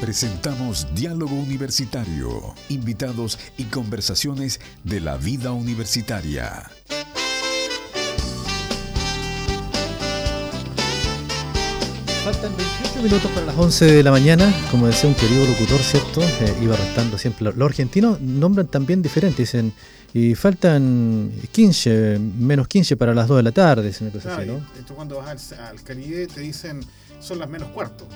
Presentamos Diálogo Universitario, invitados y conversaciones de la vida universitaria. Faltan 28 minutos para las 11 de la mañana. Como decía un querido locutor, ¿cierto? Eh, iba restando siempre. Los argentinos nombran también diferente. Dicen, y faltan 15, menos 15 para las 2 de la tarde. Dicen una así, ¿no? Esto cuando vas al, Caribe te dicen, son las menos cuarto.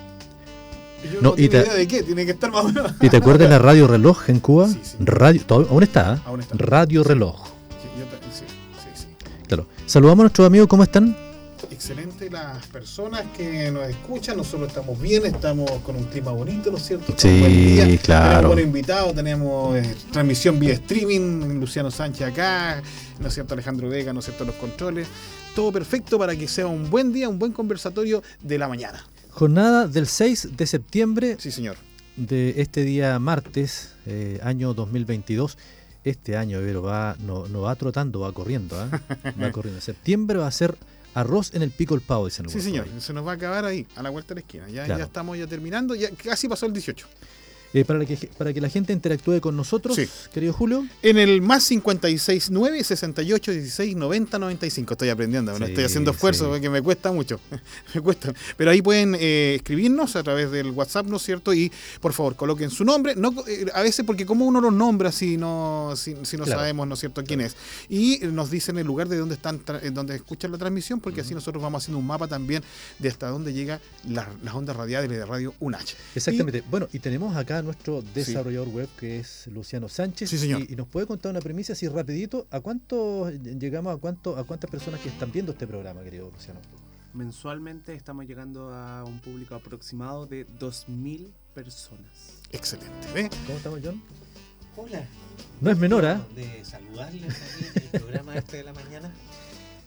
Y yo no, tengo idea de qué, tiene que estar más. ¿Y te acuerdas de la radio reloj en Cuba? Sí, sí. Radio, aún está, ¿eh? Aún está. Radio reloj. Sí, sí. Claro. Saludamos a nuestros amigos, ¿cómo están? excelente las personas que nos escuchan. Nosotros estamos bien, estamos con un clima bonito, ¿no es cierto? Sí, claro. Tenemos buenos invitados, tenemos eh, transmisión vía streaming, Luciano Sánchez acá, ¿no es cierto? Alejandro Vega, ¿no es cierto? Los controles. Todo perfecto para que sea un buen día, un buen conversatorio de la mañana. Jornada del 6 de septiembre. Sí, señor. De este día martes, eh, año 2022 este año, pero va, no, no va trotando, va corriendo, ¿eh? va corriendo. Septiembre va a ser Arroz en el pico el pavo, dicen Sí, señor, se nos va a acabar ahí, a la vuelta de la esquina. Ya, ya estamos ya terminando, ya casi pasó el 18. Eh, para, que, para que la gente interactúe con nosotros, querido Julio. En el más 569 68 16 90 95. Estoy aprendiendo, no estoy haciendo esfuerzo porque me cuesta mucho. me cuesta. Pero ahí pueden eh, escribirnos a través del WhatsApp, ¿no es cierto? Y por favor, coloquen su nombre. No, eh, a veces, porque como uno los nombra si no, si, no sabemos, ¿no es cierto?, quién es. Y nos dicen el lugar de donde están, donde escuchan la transmisión, porque así nosotros vamos haciendo un mapa también de hasta dónde llega las ondas radiales de Radio UNACH. Exactamente. bueno, y tenemos acá nuestro desarrollador web que es Luciano Sánchez. Y, nos puede contar una premisa así rapidito. ¿A cuánto llegamos a cuánto a cuántas personas que están viendo este programa, querido Luciano? Mensualmente estamos llegando a un público aproximado de 2.000 personas. Excelente. ¿Cómo estamos, John? Hola. No es menor, ¿ah? De saludarles aquí en el programa este de la mañana.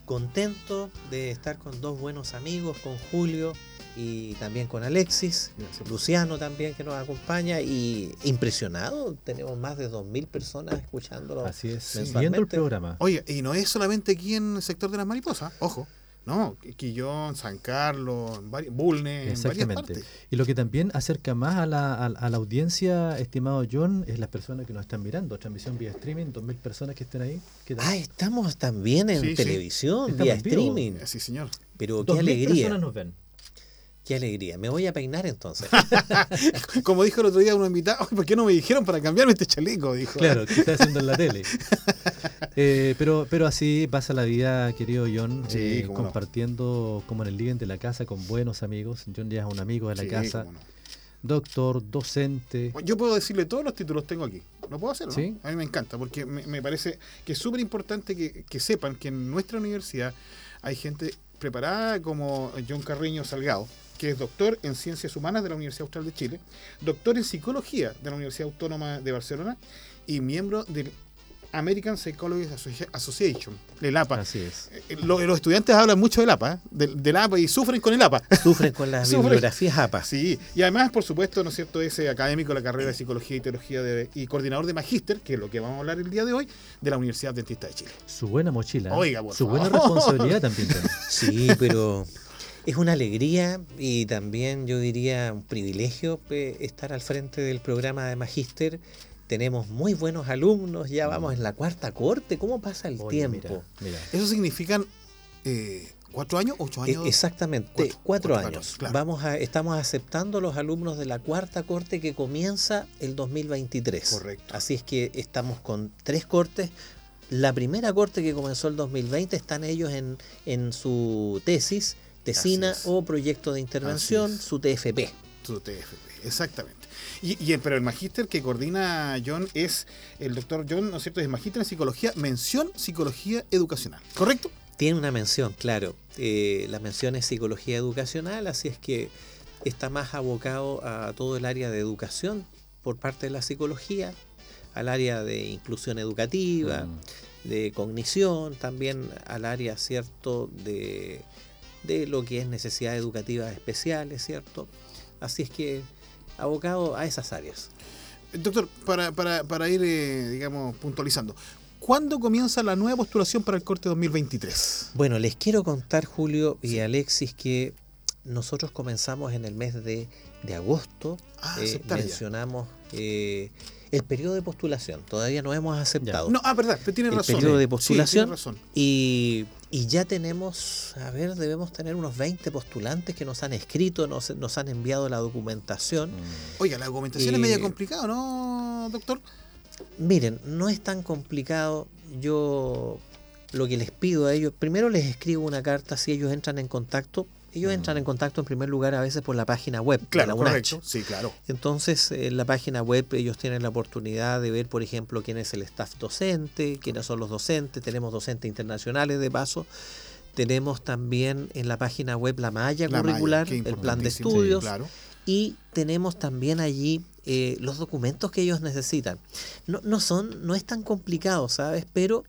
Contento de estar con dos buenos amigos, con Julio y también con Alexis, Luciano también que nos acompaña y impresionado, tenemos más de 2.000 personas escuchándolo. Así es, viendo el programa. Oye, y no es solamente aquí en el sector de las mariposas, ojo. No, Quillón, San Carlos, Bulne, en varias partes. Y lo que también acerca más a la, a, la audiencia, estimado John, es las personas que nos están mirando. Transmisión vía streaming, 2.000 personas que estén ahí. Ah, estamos también en televisión, vía streaming. Sí, señor. Pero qué alegría. personas nos ven. Qué alegría. Me voy a peinar entonces. Como dijo el otro día uno invitado, ¿por qué no me dijeron para cambiarme este chaleco? Dijo. Claro, que está haciendo en la tele. Eh, pero, pero así pasa la vida, querido John, eh, compartiendo como en el living de la casa con buenos amigos. John ya es un amigo de la casa. Doctor, docente. Yo puedo decirle todos los títulos tengo aquí. Lo puedo hacer, ¿Sí? A mí me encanta, porque me, parece que es súper importante que, que sepan que en nuestra universidad hay gente preparada como John Carriño Salgado, que es doctor en Ciencias Humanas de la Universidad Austral de Chile, doctor en Psicología de la Universidad Autónoma de Barcelona y miembro del American Psychology Association, el APA. Así es. Eh, los, estudiantes hablan mucho del APA, del, APA y sufren con el APA. Sufren con las bibliografías APA. Sí, y además, por supuesto, ¿no es cierto?, ese académico de la carrera de Psicología y Teología y coordinador de Magíster, que es lo que vamos a hablar el día de hoy, de la Universidad Dentista de Chile. Su buena mochila. ¿eh? Oiga, Su buena responsabilidad también. Sí, pero es una alegría y también yo diría un privilegio estar al frente del programa de Magíster. Tenemos muy buenos alumnos, ya vamos en la cuarta corte. ¿Cómo pasa el tiempo? Eso significan eh, cuatro años, ocho años. exactamente, cuatro, años. Vamos a, estamos aceptando los alumnos de la cuarta corte que comienza el 2023. Correcto. Así es que estamos con tres cortes. La primera corte que comenzó el 2020 están ellos en, en su tesis Tesina o proyecto de intervención, su TFP. Su TFP, exactamente. Y, pero el magíster que coordina John es el doctor John, ¿no es cierto? Es magíster en psicología, mención psicología educacional, ¿correcto? Tiene una mención, claro. Eh, la mención es psicología educacional, así es que está más abocado a todo el área de educación por parte de la psicología, al área de inclusión educativa, mm. de cognición, también al área, ¿cierto?, de de lo que es necesidades educativas especiales, ¿cierto? Así es que abocado a esas áreas. Doctor, para, para, para ir, eh, digamos, puntualizando, ¿cuándo comienza la nueva postulación para el corte 2023? Bueno, les quiero contar, Julio y Alexis, que nosotros comenzamos en el mes de, de agosto, Ah, eh, mencionamos eh, el periodo de postulación, todavía no hemos aceptado. No, ah, verdad, tiene el razón. periodo de Sí, postulación tiene razón. y, y ya tenemos, a ver, debemos tener unos 20 postulantes que nos han escrito, nos, nos han enviado la documentación. Oiga, la documentación es media complicada, ¿no, doctor? Miren, no es tan complicado. Yo lo que les pido a ellos, primero les escribo una carta si ellos entran en contacto. Ellos entran en contacto en primer lugar a veces por la página web de la Claro, UNACH. correcto. Sí, claro. Entonces, en la página web ellos tienen la oportunidad de ver, por ejemplo, quién es el staff docente, quiénes son los docentes, tenemos docentes internacionales de paso, tenemos también en la página web la malla La malla, curricular, el plan de importantísimo. Sí, estudios claro. y tenemos también allí eh, los documentos que ellos necesitan. No, no son, no es tan complicado, ¿sabes? Pero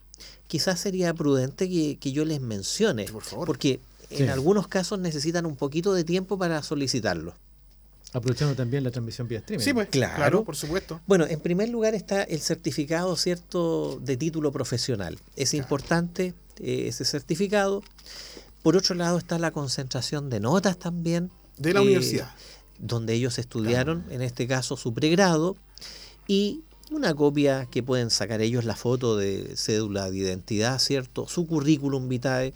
quizás sería prudente que, que yo les mencione, Por favor. porque Sí. en algunos casos necesitan un poquito de tiempo para solicitarlo. Aprovechando también la transmisión vía streaming. Sí, pues, Claro. claro. por supuesto. Bueno, en primer lugar está el certificado, ¿cierto?, de título profesional. Es importante eh, ese certificado. Por otro lado está la concentración de notas también. De la eh, universidad. Donde ellos estudiaron, en este caso, su pregrado. Y una copia que pueden sacar ellos la foto de cédula de identidad, ¿cierto? Su currículum vitae.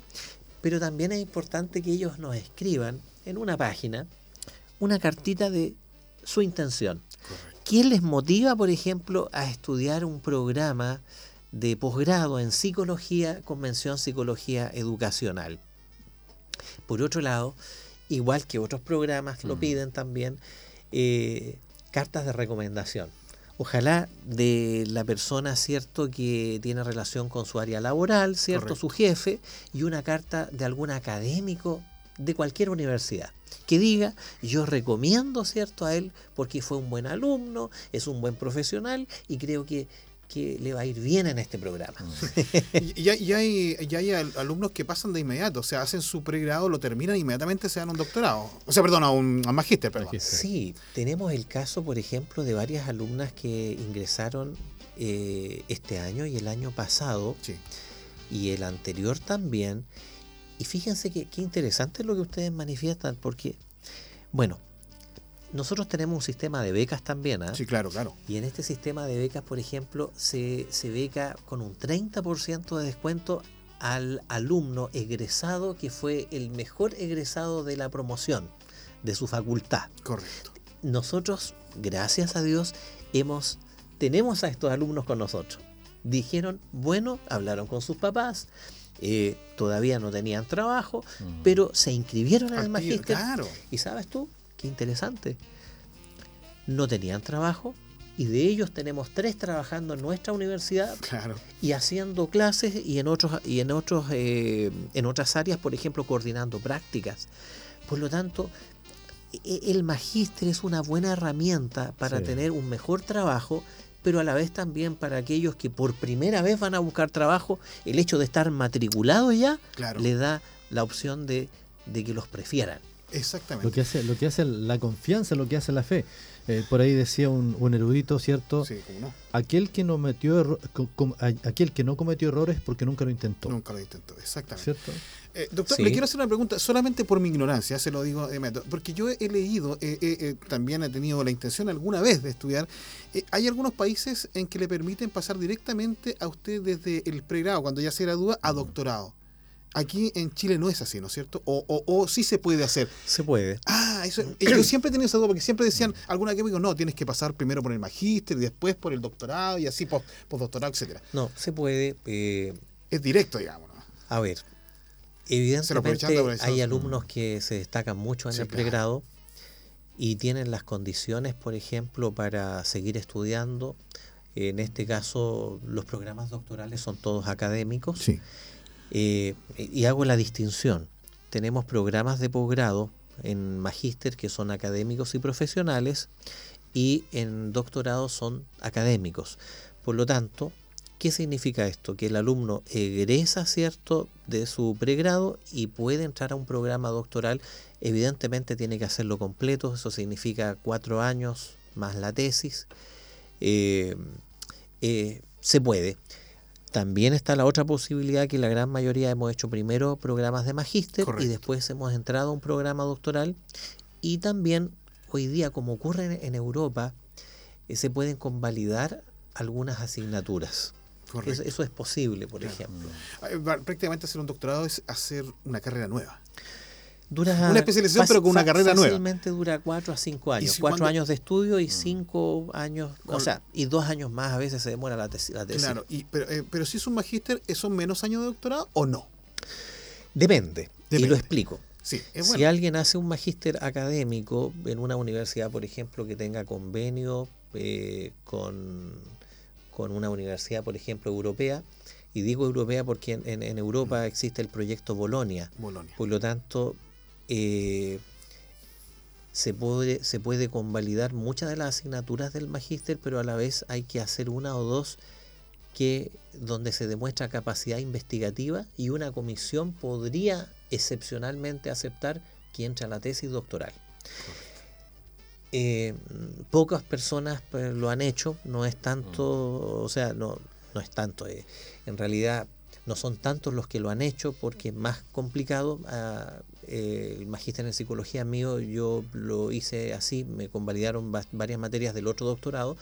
Pero también es importante que ellos nos escriban en una página una cartita de su intención. ¿Qué les motiva, por ejemplo, a estudiar un programa de posgrado en psicología con mención psicología educacional? Por otro lado, igual que otros programas lo piden también, eh, cartas de recomendación. Ojalá de la persona, ¿cierto?, que tiene relación con su área laboral, ¿cierto?, Correcto. su jefe, y una carta de algún académico de cualquier universidad que diga yo recomiendo cierto a él porque fue un buen alumno es un buen profesional y creo que, que le va a ir bien en este programa Y, y hay, y hay, alumnos que pasan de inmediato, o sea, hacen su pregrado, lo terminan e inmediatamente se dan un doctorado. O sea, perdón, a un a magíster, perdón. Sí tenemos el caso por ejemplo de varias alumnas que ingresaron eh, este año y el año pasado Sí. y el anterior también. Y fíjense que qué interesante lo que ustedes manifiestan, porque, bueno, nosotros tenemos un sistema de becas también, ¿ah? Sí, claro, claro. Y en este sistema de becas, por ejemplo, se, se beca con un 30% de descuento al alumno egresado que fue el mejor egresado de la promoción de su facultad. Correcto. Nosotros, gracias a Dios, hemos tenemos a estos alumnos con nosotros. Dijeron, bueno, hablaron con sus papás, eh, todavía no tenían trabajo, Mm. pero se inscribieron en el Activo, magíster. Claro. Y sabes tú, qué interesante. No tenían trabajo y de ellos tenemos tres trabajando en nuestra universidad Claro. y haciendo clases y en otros y en otros eh, en otras áreas, por ejemplo, coordinando prácticas. Por lo tanto, e- el magíster es una buena herramienta para Sí. tener un mejor trabajo, pero a la vez también para aquellos que por primera vez van a buscar trabajo, el hecho de estar matriculados ya Claro. le da la opción de, de que los prefieran. Exactamente. Lo que hace, lo que hace la confianza, lo que hace la fe. Eh, por ahí decía un, un erudito, ¿cierto? Sí, cómo no. Aquel que no metió com- a- aquel que no cometió errores porque nunca lo intentó. Nunca lo intentó. Exactamente. ¿Cierto? Eh, doctor, Sí. le quiero hacer una pregunta, solamente por mi ignorancia, se lo digo de inmediato, porque yo he leído, eh, eh, eh, también he tenido la intención alguna vez de estudiar, eh, hay algunos países en que le permiten pasar directamente a usted desde el pregrado, cuando ya se gradúa, a doctorado. Aquí en Chile no es así, ¿no es cierto? O, o, o sí se puede hacer. Se puede. Ah, eso. eh, Yo siempre he tenido esa duda, porque siempre decían, alguna que me digo, no, tienes que pasar primero por el magíster y después por el doctorado y así post- postdoctorado, etcétera. No, se puede. eh, Es directo, digamos. ¿no? a ver, evidentemente hay alumnos que se destacan mucho en Sí, el claro. pregrado y tienen las condiciones, por ejemplo, para seguir estudiando. En este caso, los programas doctorales son todos académicos. Sí. Eh, y hago la distinción. Tenemos programas de posgrado en magíster que son académicos y profesionales y en doctorado son académicos. Por lo tanto, ¿qué significa esto? Que el alumno egresa, ¿cierto?, de su pregrado y puede entrar a un programa doctoral. Evidentemente tiene que hacerlo completo, eso significa cuatro años más la tesis. Eh, eh, se puede. También está la otra posibilidad que la gran mayoría hemos hecho primero programas de magíster y después hemos entrado a un programa doctoral. Y también hoy día, como ocurre en Europa, eh, se pueden convalidar algunas asignaturas. Eso, es posible, por ejemplo. Prácticamente hacer un doctorado es hacer una carrera nueva. Dura una especialización, pero con una carrera nueva. Fácilmente dura cuatro a cinco años. cuatro años de estudio y mm. cinco años, o sea, y dos años más a veces se demora la, tesis. Claro, pero, eh, pero si es un magíster, ¿son menos años de doctorado o no? Depende, y lo explico. Sí, Si alguien hace un magíster académico en una universidad, por ejemplo, que tenga convenio eh, con, con una universidad, por ejemplo, europea, y digo europea porque en, en, Europa mm. existe el proyecto Bolonia. Bolonia. Por lo tanto, eh, se, puede, se puede convalidar muchas de las asignaturas del magíster, pero a la vez hay que hacer una o dos que donde se demuestra capacidad investigativa y una comisión podría excepcionalmente aceptar que entre a la tesis doctoral. Eh, pocas personas pues, lo han hecho, no es tanto, o sea, no, no es tanto, eh, en realidad no son tantos los que lo han hecho porque es más complicado. Ah, eh, el magíster en psicología mío yo lo hice así, me convalidaron varias materias del otro doctorado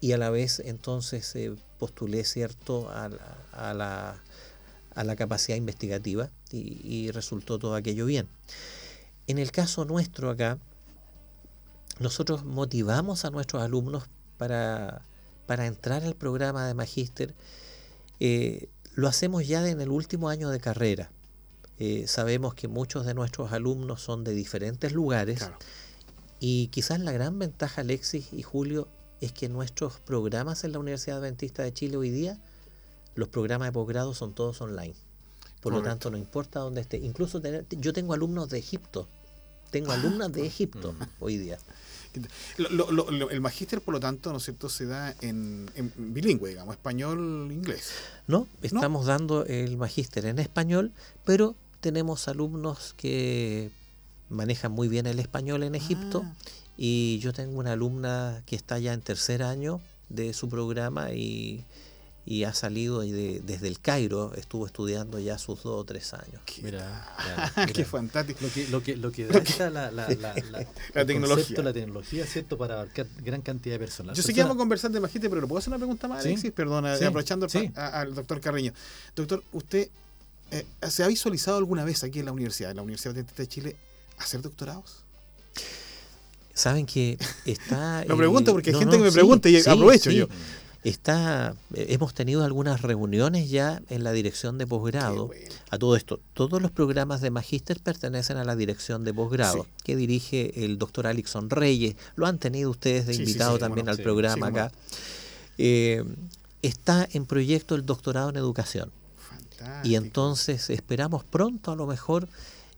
y a la vez entonces eh, postulé cierto a la, a, la, capacidad investigativa y, resultó todo aquello bien. En el caso nuestro acá, nosotros motivamos a nuestros alumnos para, para entrar al programa de magíster. Eh, lo hacemos ya en el último año de carrera. Eh, sabemos que muchos de nuestros alumnos son de diferentes lugares y quizás la gran ventaja, Alexis y Julio, es que nuestros programas en la Universidad Adventista de Chile hoy día, los programas de posgrado son todos online. Por lo tanto, no importa dónde esté. Incluso yo tengo alumnos de Egipto. Tengo ah. alumnas de Egipto mm. hoy día el magíster, por lo tanto, ¿no es cierto?, se da en, bilingüe, digamos, español-inglés. No, estamos dando el magíster en español, pero tenemos alumnos que manejan muy bien el español en Egipto ah. y yo tengo una alumna que está ya en tercer año de su programa y y ha salido desde el Cairo, estuvo estudiando ya sus dos o tres años. Mira, qué fantástico. Lo que, lo que, lo que da la, la, la, la, tecnología. la tecnología, ¿cierto? Para abarcar gran cantidad de personas. Yo sé que vamos a conversar de magíster, pero ¿le puedo hacer una pregunta más, Alexis? Perdona, aprovechando al doctor Carreño. Doctor, ¿usted eh, se ha visualizado alguna vez aquí en la universidad, en la Universidad de Chile, hacer doctorados? Saben que está. Lo pregunto porque hay gente que me pregunta y aprovecho yo. Está, hemos tenido algunas reuniones ya en la dirección de posgrado. A todo esto, todos los programas de magíster pertenecen a la dirección de posgrado, que dirige el doctor Alixon Reyes. Lo han tenido ustedes de invitado también al programa acá. Eh, está en proyecto el doctorado en educación. Y entonces esperamos pronto a lo mejor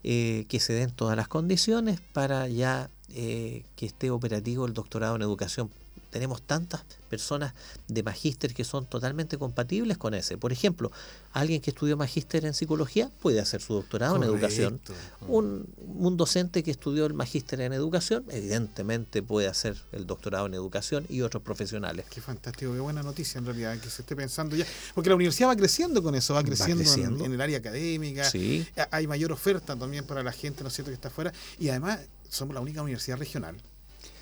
eh, que se den todas las condiciones para ya que esté operativo el doctorado en educación tenemos tantas personas de magíster que son totalmente compatibles con ese. Por ejemplo, alguien que estudió magíster en psicología puede hacer su doctorado en educación. Un, un, docente que estudió el magíster en educación, evidentemente puede hacer el doctorado en educación y otros profesionales. Qué fantástico, qué buena noticia en realidad, que se esté pensando ya. Porque la universidad va creciendo con eso, va creciendo, En, el área académica. Sí. Hay mayor oferta también para la gente, ¿no es cierto?, que está afuera. Y además somos la única universidad regional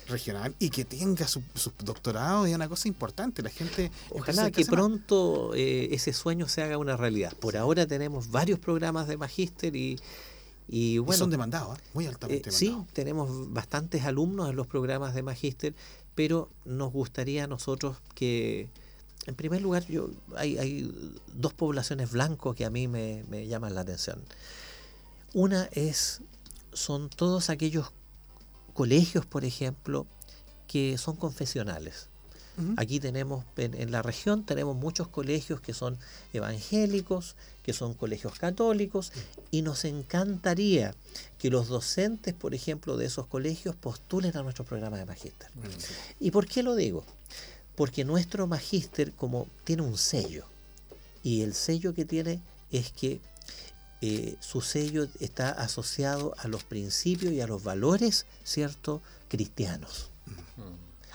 regional y que tenga su, doctorado es una cosa importante. La gente. Ojalá que pronto eh, ese sueño se haga una realidad. Por ahora tenemos varios programas de magíster y. Y, bueno, son demandados, ¿eh? muy altamente eh, demandados. Sí, tenemos bastantes alumnos en los programas de magíster, pero nos gustaría a nosotros que, en primer lugar, yo hay, hay dos poblaciones blancos que a mí me, me llaman la atención. Una es, son todos aquellos colegios, por ejemplo, que son confesionales. Aquí tenemos, en, la región tenemos muchos colegios que son evangélicos, que son colegios católicos, y nos encantaría que los docentes, por ejemplo, de esos colegios postulen a nuestro programa de magíster. ¿Y por qué lo digo? Porque nuestro magíster como tiene un sello, y el sello que tiene es que eh, su sello está asociado a los principios y a los valores, ¿cierto?, cristianos. Mm.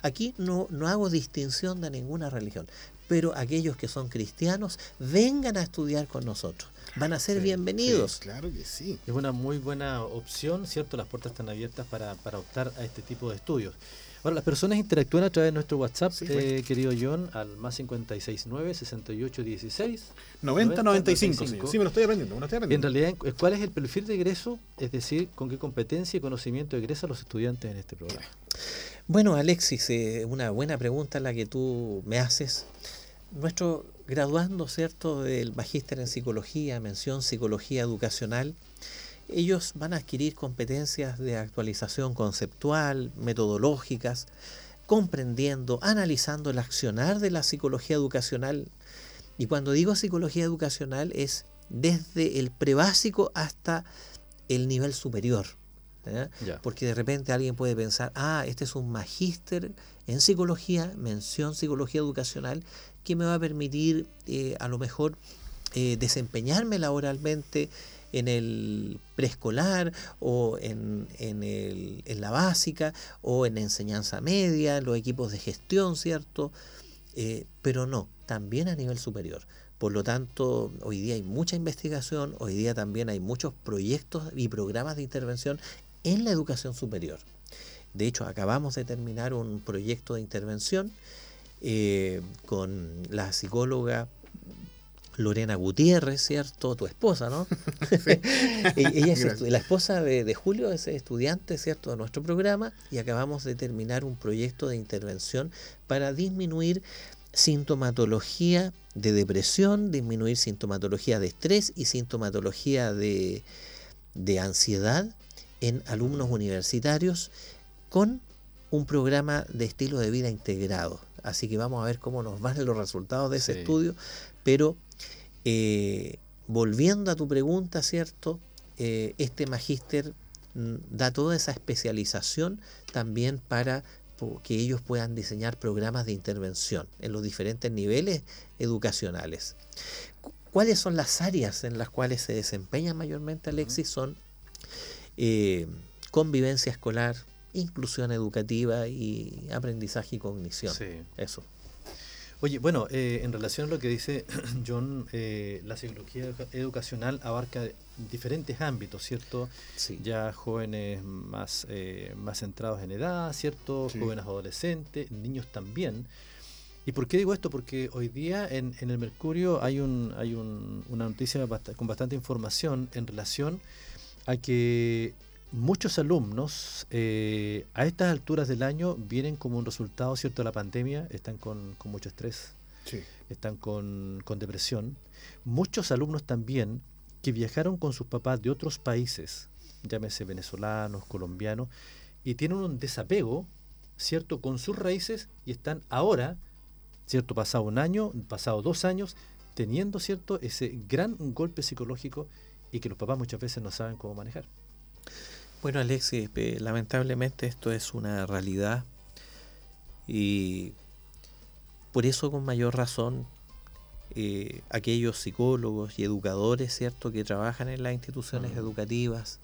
Aquí no, no hago distinción de ninguna religión, pero aquellos que son cristianos vengan a estudiar con nosotros. Van a ser bienvenidos. claro que sí. Es una muy buena opción, ¿cierto? Las puertas están abiertas para, para optar a este tipo de estudios. Ahora, las personas interactúan a través de nuestro WhatsApp, eh, querido John, al más 569 6816 9095. Sí, me lo estoy aprendiendo, me lo estoy aprendiendo. En realidad, ¿cuál es el perfil de egreso? Es decir, ¿con qué competencia y conocimiento egresan los estudiantes en este programa? Bueno, Alexis, eh, una buena pregunta la que tú me haces. Nuestro graduando, ¿cierto?, del magíster en psicología, mención psicología educacional, ellos van a adquirir competencias de actualización conceptual, metodológicas, comprendiendo, analizando el accionar de la psicología educacional. Y cuando digo psicología educacional es desde el prebásico hasta el nivel superior. ¿eh? Porque de repente alguien puede pensar, ah, este es un magíster en psicología, mención psicología educacional, que me va a permitir eh, a lo mejor eh, desempeñarme laboralmente en el preescolar o en, el, en, la básica o en enseñanza media, los equipos de gestión, ¿cierto? Eh, pero no, también a nivel superior. Por lo tanto, hoy día hay mucha investigación, hoy día también hay muchos proyectos y programas de intervención en la educación superior. De hecho, acabamos de terminar un proyecto de intervención eh, con la psicóloga Lorena Gutiérrez, ¿cierto? Tu esposa, ¿no? Ella es la esposa de, Julio, es estudiante, ¿cierto?, de nuestro programa y acabamos de terminar un proyecto de intervención para disminuir sintomatología de depresión, disminuir sintomatología de estrés y sintomatología de, de ansiedad en alumnos universitarios con un programa de estilo de vida integrado. Así que vamos a ver cómo nos van los resultados de ese estudio, pero eh, volviendo a tu pregunta, ¿cierto? Eh, este magíster mm, da toda esa especialización también para que ellos puedan diseñar programas de intervención en los diferentes niveles educacionales. ¿Cuáles son las áreas en las cuales se desempeña mayormente Alexis? Son eh, convivencia escolar, inclusión educativa y aprendizaje y cognición. Eso. Oye, bueno, eh, en relación a lo que dice John, eh, la psicología educacional abarca diferentes ámbitos, ¿cierto? Sí. Ya jóvenes más, eh, más centrados en edad, ¿cierto? Jóvenes adolescentes, niños también. ¿Y por qué digo esto? Porque hoy día en, en el Mercurio hay, un, hay un, una noticia con bastante información en relación a que muchos alumnos eh, a estas alturas del año vienen como un resultado cierto de la pandemia, están con, mucho estrés, están con, depresión. Muchos alumnos también que viajaron con sus papás de otros países, llámese venezolanos, colombianos, y tienen un desapego, ¿cierto?, con sus raíces y están ahora, ¿cierto?, pasado un año, pasado dos años, teniendo, ¿cierto?, ese gran golpe psicológico y que los papás muchas veces no saben cómo manejar. Bueno, Alexis, lamentablemente esto es una realidad y por eso con mayor razón eh, aquellos psicólogos y educadores, ¿cierto?, que trabajan en las instituciones educativas,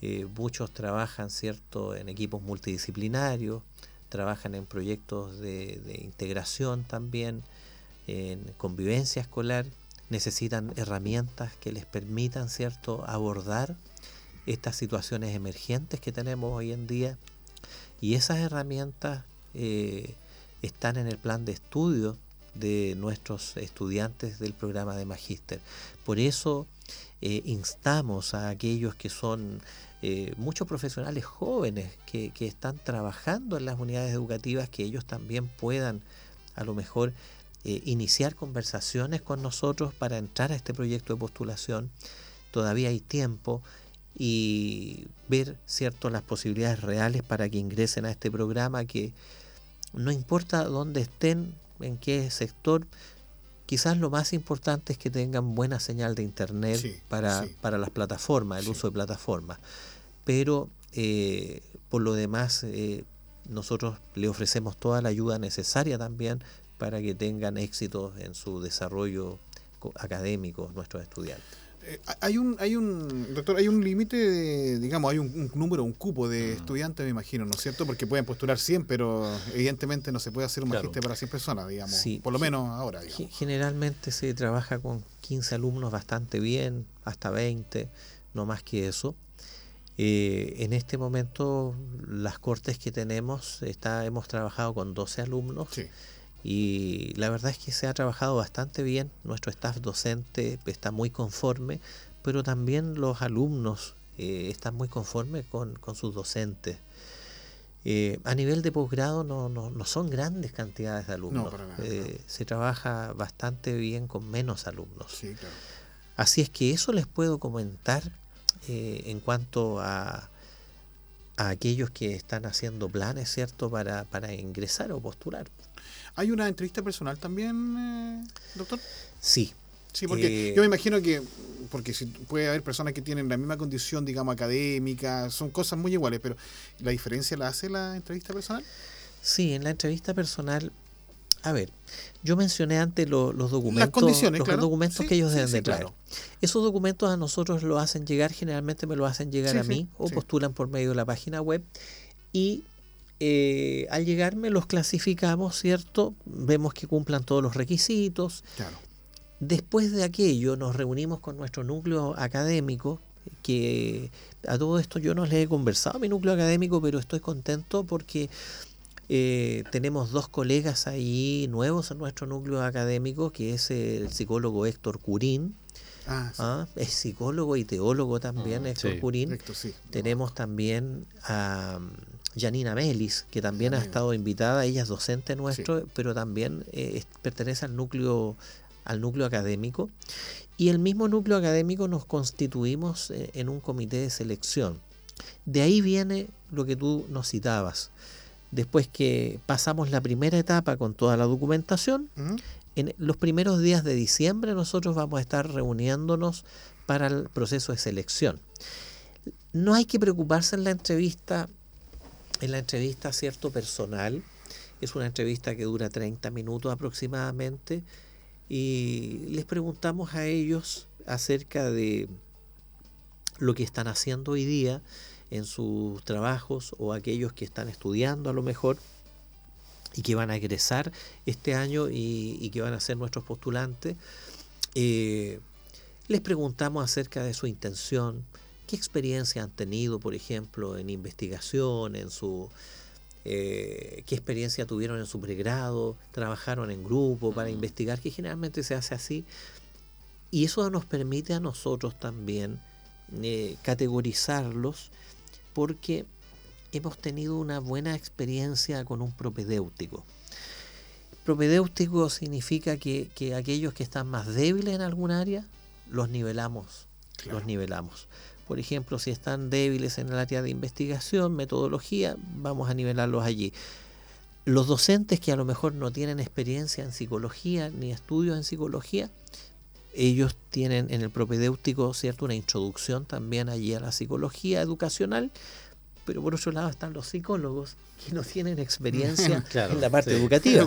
eh, muchos trabajan, ¿cierto?, en equipos multidisciplinarios, trabajan en proyectos de, de integración también, en convivencia escolar, necesitan herramientas que les permitan, ¿cierto?, abordar estas situaciones emergentes que tenemos hoy en día y esas herramientas eh, están en el plan de estudio de nuestros estudiantes del programa de magíster. Por eso eh, instamos a aquellos que son eh, muchos profesionales jóvenes que, que, están trabajando en las unidades educativas, que ellos también puedan a lo mejor iniciar conversaciones con nosotros para entrar a este proyecto de postulación. Todavía hay tiempo y ver cierto las posibilidades reales para que ingresen a este programa que no importa dónde estén, en qué sector, quizás lo más importante es que tengan buena señal de internet para, para, las plataformas, el uso de plataformas. Pero eh, por lo demás, eh, nosotros le ofrecemos toda la ayuda necesaria también para que tengan éxito en su desarrollo académico nuestros estudiantes. Eh, hay un, hay un, doctor, hay un límite, digamos, hay un, número, un cupo de mm. estudiantes, me imagino, ¿no es cierto? Porque pueden postular 100, pero evidentemente no se puede hacer un magíster para 100 personas, digamos. Por lo menos ahora, digamos. Generalmente se trabaja con 15 alumnos bastante bien, hasta 20, no más que eso. Eh, en este momento, las cortes que tenemos, está, hemos trabajado con 12 alumnos. Y la verdad es que se ha trabajado bastante bien, nuestro staff docente está muy conforme, pero también los alumnos eh, están muy conformes con, sus docentes. Eh, a nivel de posgrado no, no, son grandes cantidades de alumnos. Se trabaja bastante bien con menos alumnos. Así es que eso les puedo comentar eh, en cuanto a, a, aquellos que están haciendo planes, ¿cierto?, para, para ingresar o postular. ¿Hay una entrevista personal también, eh, doctor? Sí. Sí, porque eh, yo me imagino que, porque si puede haber personas que tienen la misma condición, digamos, académica, son cosas muy iguales, pero ¿la diferencia la hace la entrevista personal? Sí, en la entrevista personal a ver, yo mencioné antes los documentos, los documentos que ellos deben de traer. Esos documentos a nosotros lo hacen llegar, generalmente me lo hacen llegar a mí o postulan por medio de la página web y eh, al llegarme los clasificamos, ¿cierto? Vemos que cumplan todos los requisitos. Después de aquello nos reunimos con nuestro núcleo académico, que a todo esto yo no les he conversado a mi núcleo académico, pero estoy contento porque eh, tenemos dos colegas ahí nuevos en nuestro núcleo académico, que es el psicólogo Héctor Curín. Ah, ah es psicólogo y teólogo también, ah, Héctor Curín. Tenemos también a Janina Melis, que también ha estado invitada, ella es docente nuestro, pero también eh, pertenece al núcleo, al núcleo académico. Y el mismo núcleo académico nos constituimos eh, en un comité de selección. De ahí viene lo que tú nos citabas. Después que pasamos la primera etapa con toda la documentación, en los primeros días de diciembre nosotros vamos a estar reuniéndonos para el proceso de selección. No hay que preocuparse en la entrevista, en la entrevista cierto personal. Es una entrevista que dura 30 minutos aproximadamente. Y les preguntamos a ellos acerca de lo que están haciendo hoy día en sus trabajos o aquellos que están estudiando a lo mejor y que van a egresar este año y, que van a ser nuestros postulantes, eh, les preguntamos acerca de su intención, qué experiencia han tenido, por ejemplo, en investigación, en su eh, qué experiencia tuvieron en su pregrado, trabajaron en grupo para investigar, que generalmente se hace así. Y eso nos permite a nosotros también eh, categorizarlos porque hemos tenido una buena experiencia con un propedéutico. Propedéutico significa que, aquellos que están más débiles en algún área, los nivelamos, los nivelamos. Por ejemplo, si están débiles en el área de investigación, metodología, vamos a nivelarlos allí. Los docentes que a lo mejor no tienen experiencia en psicología ni estudios en psicología, ellos tienen en el propedéutico cierto una introducción también allí a la psicología educacional pero por otro lado están los psicólogos que no tienen experiencia en la parte educativa.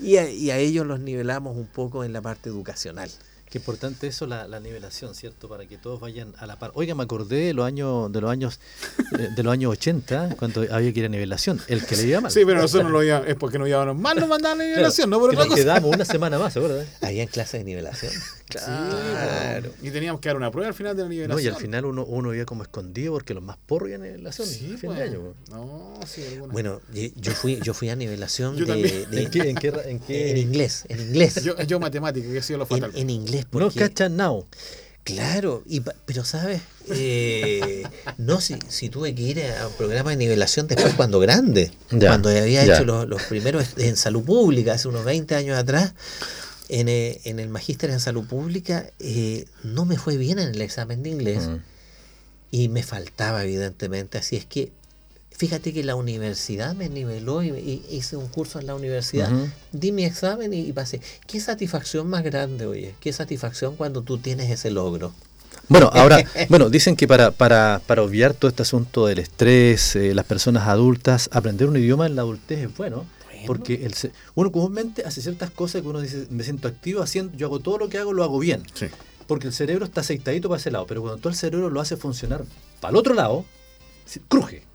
Y, y a ellos los nivelamos un poco en la parte educacional. Qué importante eso, la, nivelación, ¿cierto? Para que todos vayan a la par. Oiga, me acordé de los años, de los años, de los años 80, cuando había que ir a nivelación. El que le iba mal. Sí, pero nosotros no lo íbamos, es porque no íbamos mal, nos mandaban a nivelación, no por otra cosa. quedamos una semana más, ¿verdad? Había clases de nivelación. Claro. Y teníamos que dar una prueba al final de la nivelación. No, y al final uno, uno iba como escondido porque los más porros iban a nivelación. Sí, fin de año. No, sí, bueno, yo fui, yo fui a nivelación de, ¿En, qué, en, qué, en, qué, en, inglés. En inglés. Yo, yo matemática, que ha sido lo fatal. En, inglés no cachan now. Claro, y, pero sabes, eh, no, si, si, tuve que ir a un programa de nivelación después cuando grande, cuando había hecho los, primeros en salud pública, hace unos 20 años atrás, en, eh, en el magíster en salud pública, eh, no me fue bien en el examen de inglés mm. y me faltaba evidentemente, así es que Fíjate que la universidad me niveló y, hice un curso en la universidad, di mi examen y, pasé. Qué satisfacción más grande, oye, qué satisfacción cuando tú tienes ese logro. Bueno, ahora, bueno, dicen que para, para, para obviar todo este asunto del estrés, eh, las personas adultas, aprender un idioma en la adultez es bueno. Porque el, uno comúnmente hace ciertas cosas que uno dice, me siento activo haciendo, yo hago todo lo que hago, lo hago bien. Porque el cerebro está aceitadito para ese lado, pero cuando todo el cerebro lo hace funcionar para el otro lado, se- cruje.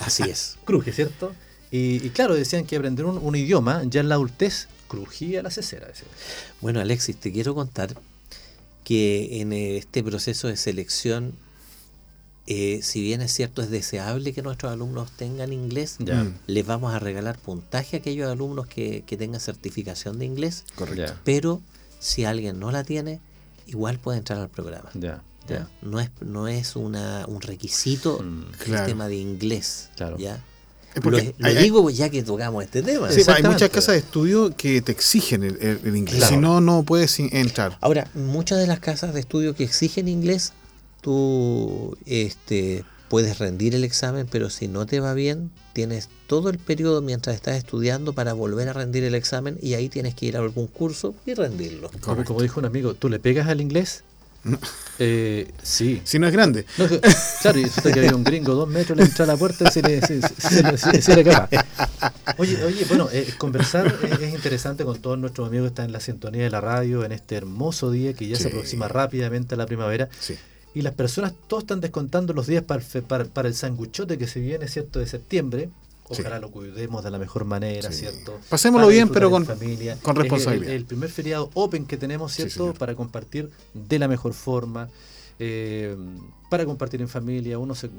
Así es. Cruje, ¿cierto? Y, y claro, decían que aprender un, un idioma ya en la adultez crujía la cesera. decían. Bueno, Alexis, te quiero contar que en este proceso de selección, eh, si bien es cierto, es deseable que nuestros alumnos tengan inglés, Ya. Mm. les vamos a regalar puntaje a aquellos alumnos que, que tengan certificación de inglés, Correcto. Pero si alguien no la tiene, igual puede entrar al programa. ya, No es, no es una, un requisito Mm, Claro. el tema de inglés. Claro. ¿ya? Lo, digo ya que tocamos este tema. Sí, hay muchas casas de estudio que te exigen el, el- el inglés. Claro. Si no, no puedes entrar. Ahora, muchas de las casas de estudio que exigen inglés, tú este, puedes rendir el examen, pero si no te va bien, tienes todo el periodo mientras estás estudiando para volver a rendir el examen y ahí tienes que ir a algún curso y rendirlo. Como, como dijo un amigo, ¿tú le pegas al inglés? Eh, sí. Si no es grande. No, claro, y resulta que había un gringo dos metros, le entra a la puerta y se le, se, se- se- se- se le acaba. Oye, oye, bueno, eh, conversar es, es interesante con todos nuestros amigos que están en la sintonía de la radio en este hermoso día que ya se aproxima rápidamente a la primavera. Sí. Y las personas todos están descontando los días para, para, para el sanguchote que se viene, ¿cierto?, de septiembre. Sí. Ojalá lo cuidemos de la mejor manera, Sí. ¿cierto? Pasémoslo bien, pero con- familia. con Es el- responsabilidad. El, primer feriado open que tenemos, ¿cierto? para compartir de la mejor forma. eh, para compartir en familia, uno se,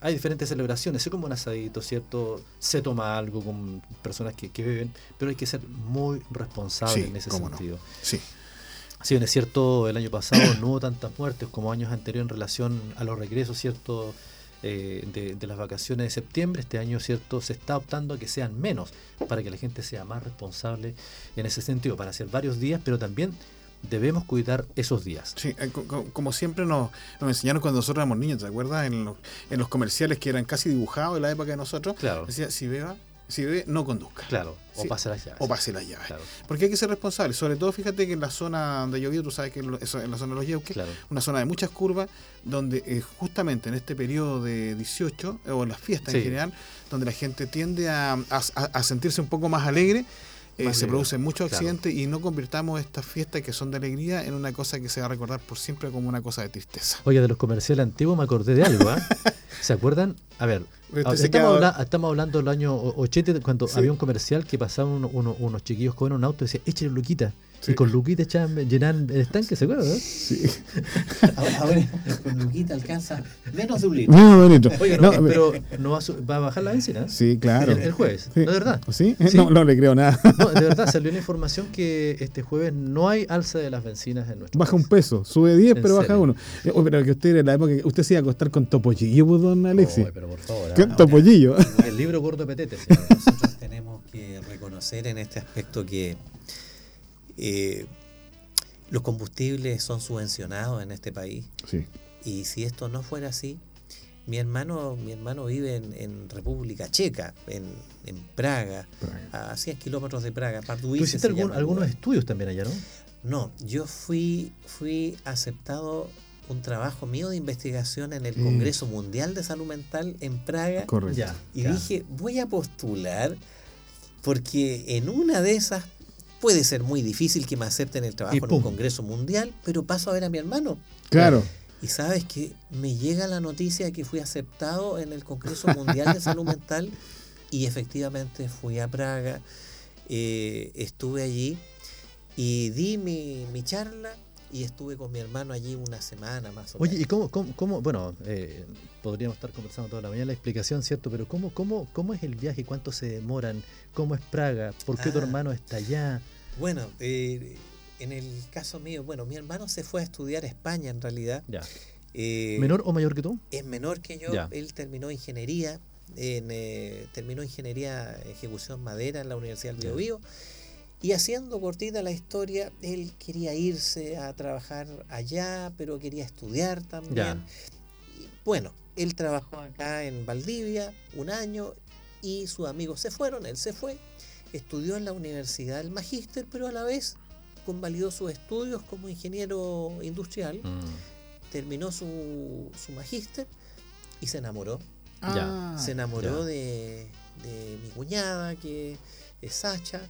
hay diferentes celebraciones, es como un asadito, ¿cierto? Se toma algo con personas que, que beben, pero hay que ser muy responsable en ese cómo no. sentido. Sí. Si bien es cierto, el año pasado no hubo tantas muertes como años anteriores en relación a los regresos, ¿cierto? Eh, de, de las vacaciones de septiembre, este año, ¿cierto? Se está optando a que sean menos, para que la gente sea más responsable en ese sentido, para hacer varios días, pero también debemos cuidar esos días. Sí, eh, co- co- como siempre nos, nos enseñaron cuando nosotros éramos niños, ¿te acuerdas? En los, en los comerciales que eran casi dibujados en la época de nosotros, Claro, decía, si beba, si bebe, no conduzca. claro, o Sí. pase las llaves. O pase las llaves. Claro, Porque hay que ser responsable. Sobre todo, fíjate que en la zona donde yo vivo, tú sabes que en, eso- en la zona de los Yeuques, claro. una zona de muchas curvas, donde eh, justamente en este periodo de 18, eh, o en las fiestas en general, donde la gente tiende a, a- a sentirse un poco más alegre, eh, se producen muchos claro. accidentes y no convirtamos estas fiestas que son de alegría en una cosa que se va a recordar por siempre como una cosa de tristeza. Oye, de los comerciales antiguos me acordé de algo, ¿ah? ¿Se acuerdan? A ver, Pero Ah, estamos, queda- habla- estamos hablando del año o- 80 cuando Sí. había un comercial que pasaban uno- uno- unos chiquillos en un auto y decían, échale Luquita. Sí. Y con Luquita echaban, llenaban el estanque, ¿se acuerdan? Sí. Ahora, con Luquita alcanza menos de un litro. No, bonito. Oye, No, no, pero no va a, su- va a bajar la benzina. ¿eh? Sí, claro. El, el jueves, Sí. ¿no de verdad? ¿Sí? Sí. No, no le creo nada. No, de verdad, salió una información que este jueves no hay alza de las bencinas en nuestro Baja un peso, sube 10, ¿En pero baja serio? uno. Eh, oh, pero que usted en la época que usted se iba a acostar con topollillo, pues, don Alexis. Oye, pero por favor. ¿Qué topollillo? El libro gordo de petete, señor. Nosotros tenemos que reconocer en este aspecto que eh, los combustibles son subvencionados en este país Sí. y si esto no fuera así, mi hermano, mi hermano vive en, en República Checa, en, en Praga, a 100 kilómetros de Praga. Tú Pardubice hiciste algún- llama el algunos estudios también allá, ¿no? No, yo fui, fui aceptado un trabajo mío de investigación en el Mm. Congreso Mundial de Salud Mental en Praga. Correcto. Y ya. dije, voy a postular porque en una de esas puede ser muy difícil que me acepten el trabajo Y en un pum. Congreso Mundial, pero paso a ver a mi hermano. Claro. Y sabes que me llega la noticia de que fui aceptado en el Congreso Mundial de Salud Mental y efectivamente fui a Praga, eh, estuve allí y di mi, mi charla y estuve con mi hermano allí una semana más o Oye, menos. ¿y cómo, cómo, cómo- bueno, eh, podríamos estar conversando toda la mañana la explicación, ¿cierto? Pero ¿cómo, cómo, cómo es el viaje? ¿Cuánto se demoran? ¿Cómo es Praga? ¿Por qué tu Ah. hermano está allá? Bueno, eh, en el caso mío, bueno, mi hermano se fue a estudiar a España en realidad. Ya. Eh, ¿Menor o mayor que tú? Es menor que yo, Ya. él terminó ingeniería, en, eh, terminó ingeniería ejecución madera en la Universidad del. Biobío. Y haciendo cortita la historia, él quería irse a trabajar allá, pero quería estudiar también. Ya. Y, bueno, él trabajó acá en Valdivia un año y sus amigos se fueron, él se fue, estudió en la Universidad del Magíster, pero a la vez convalidó sus estudios como ingeniero industrial terminó su, su magíster y se enamoró. Ah, se enamoró de, de mi cuñada, que es Sacha.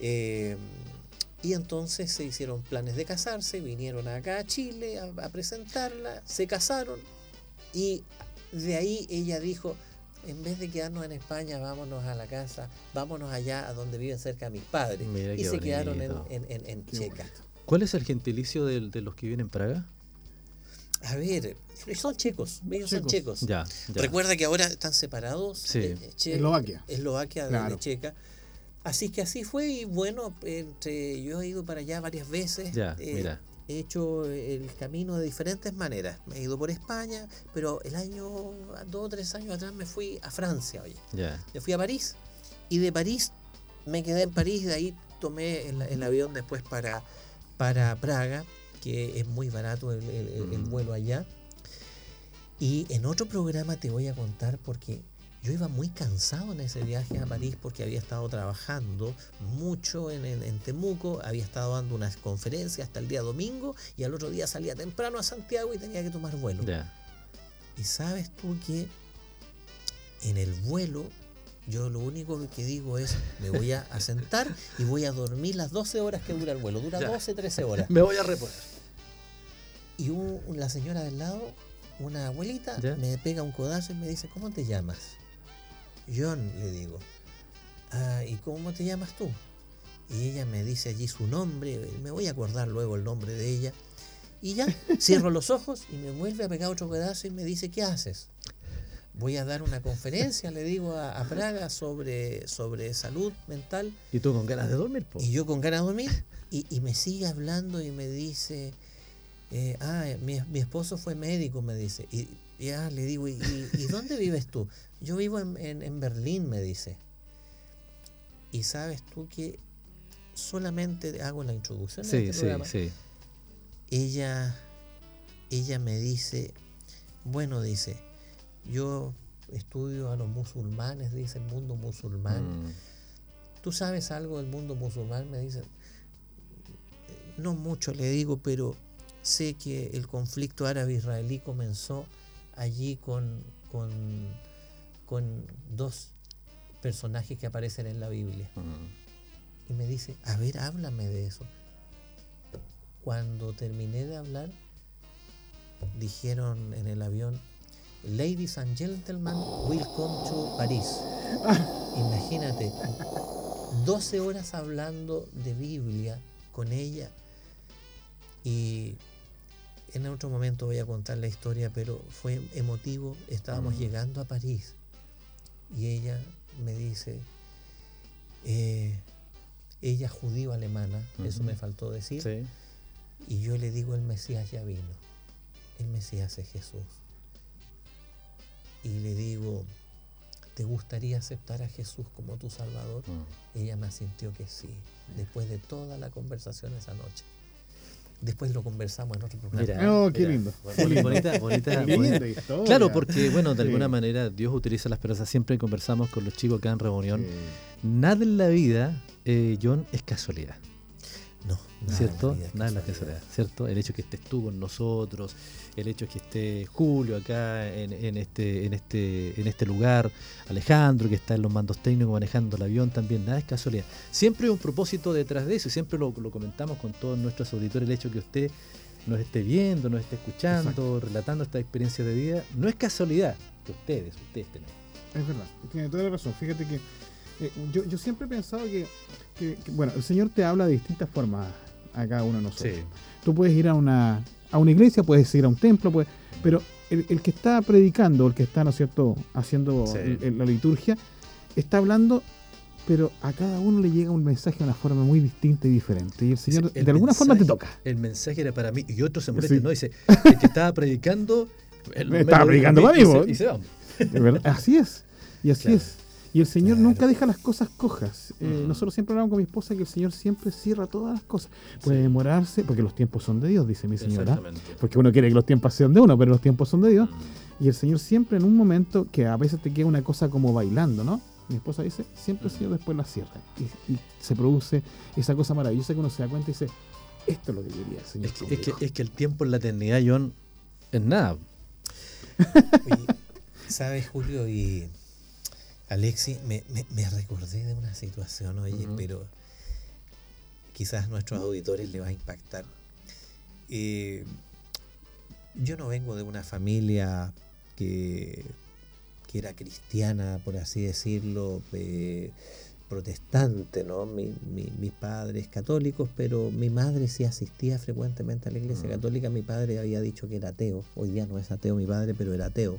Eh, Y entonces se hicieron planes de casarse, vinieron acá a Chile a, a presentarla, se casaron y de ahí ella dijo, en vez de quedarnos en España, vámonos a la casa, vámonos allá a donde viven cerca mis padres. Mira y se quedaron en, en- en- Checa. bonito. ¿Cuál es el gentilicio de, los que viven en Praga? A ver, son checos, ellos son Checos. Ya, ya. Recuerda que ahora están separados. Sí. Eslovaquia. Eslovaquia de- de, Claro. Checa. Así que así fue y bueno, entre yo he ido para allá varias veces. Ya, eh, mira. He hecho el camino de diferentes maneras. Me he ido por España, pero el año, dos o tres años atrás me fui a Francia, oye. Ya. Me fui a París y de París me quedé en París, de ahí tomé el, el avión después para, para Praga, que es muy barato el, el- el- el Mm. vuelo allá. Y en otro programa te voy a contar porque yo iba muy cansado en ese viaje a París porque había estado trabajando mucho en, en- en Temuco, había estado dando unas conferencias hasta el día domingo y al otro día salía temprano a Santiago y tenía que tomar vuelo. Ya. Y sabes tú que en el vuelo yo lo único que digo es me voy a, a sentar y voy a dormir las 12 horas que dura el vuelo. Dura Ya. 12, 13 horas. Me voy a reponer. Y un- la señora del lado, una abuelita, Ya. me pega un codazo y me dice, ¿cómo te llamas? John, le digo. "Ah, ¿Y cómo te llamas tú? Y ella me dice allí su nombre, me voy a acordar luego el nombre de ella. Y ya, cierro los ojos y me vuelve a pegar otro pedazo y me dice, ¿qué haces? Voy a dar una conferencia, le digo a, a Praga sobre, sobre salud mental. ¿Y tú con ganas de dormir? po? Y yo con ganas de dormir. Y, y me sigue hablando y me dice, eh, ah, mi, mi esposo fue médico, me dice. Y ya le digo, ¿y, y- y dónde vives tú? Yo vivo en, en- en Berlín, me dice. Y sabes tú que solamente hago la introducción Sí, este sí, programa. sí. Ella, ella me dice, bueno, dice, yo estudio a los musulmanes, dice el mundo musulmán. Mm. ¿Tú sabes algo del mundo musulmán? Me dice. No mucho le digo, pero sé que el conflicto árabe-israelí comenzó allí con, con, con dos personajes que aparecen en la Biblia. Y me dice, a ver, háblame de eso. Cuando terminé de hablar, dijeron en el avión, Ladies and gentlemen, welcome to París. Imagínate, 12 horas hablando de Biblia con ella. Y en otro momento voy a contar la historia, pero fue emotivo. Estábamos Mm. llegando a París y ella me dice, eh, ella es judío alemana, eso me faltó decir. Sí. Y yo le digo, el Mesías ya vino. El Mesías es Jesús. Y le digo, ¿te gustaría aceptar a Jesús como tu Salvador? Mm. Ella me asintió que sí, después de toda la conversación esa noche. Después lo conversamos en otro programa. Mira, Oh, qué mira. lindo. Boni- Bonita, bonita, Qué linda bonita. historia. Claro, porque bueno, de Sí. alguna manera Dios utiliza las personas. Siempre conversamos con los chicos acá en reunión. Sí. Nada en la vida, eh, John, es casualidad. No, nada ¿cierto? en Nada en la casualidad. ¿cierto? El hecho que estés tú con nosotros, el hecho que esté Julio acá en, en este, en este, en este lugar, Alejandro que está en los mandos técnicos manejando el avión también, nada es casualidad. Siempre hay un propósito detrás de eso y siempre lo, lo comentamos con todos nuestros auditores, el hecho que usted nos esté viendo, nos esté escuchando, relatando esta experiencia de vida, no es casualidad que ustedes, ustedes ahí. Es verdad, tiene toda la razón. Fíjate que eh, yo, yo siempre he pensado que, que- que, bueno, el Señor te habla de distintas formas a cada uno de nosotros. Tú puedes ir a una, a una iglesia, puedes ir a un templo, puedes, pero el, el que está predicando, el que está, ¿no es cierto?, haciendo Sí. el- el- la liturgia, está hablando, pero a cada uno le llega un mensaje de una forma muy distinta y diferente. Y el Señor, el de alguna forma, te toca. El mensaje era para mí y otro se molesta, Sí. ¿no? Dice, el que estaba predicando... Me estaba predicando para mí, y se- y se va. Así es. Y así Claro. es. Y el Señor Claro. nunca deja las cosas cojas. Eh. Nosotros siempre hablamos con mi esposa que el Señor siempre cierra todas las cosas. Puede demorarse, porque los tiempos son de Dios, dice mi señora. Exactamente. Porque uno quiere que los tiempos sean de uno, pero los tiempos son de Dios. Y el Señor siempre en un momento que a veces te queda una cosa como bailando, ¿no? Mi esposa dice, siempre el Señor después la cierra. Y, y se produce esa cosa maravillosa que uno se da cuenta y dice, esto es lo que quería el Señor. Es que, es, conmigo". que, es que el tiempo en la eternidad, John, es nada. Oye, ¿sabes, Julio y Alexi? Me, me- me recordé de una situación, oye, pero quizás a nuestros auditores le va a impactar. Eh, yo no vengo de una familia que, que era cristiana, por así decirlo, eh, protestante, ¿no? Mi, mis padres católicos, pero mi madre sí asistía frecuentemente a la iglesia católica. Mi padre había dicho que era ateo. Hoy día no es ateo mi padre, pero era ateo.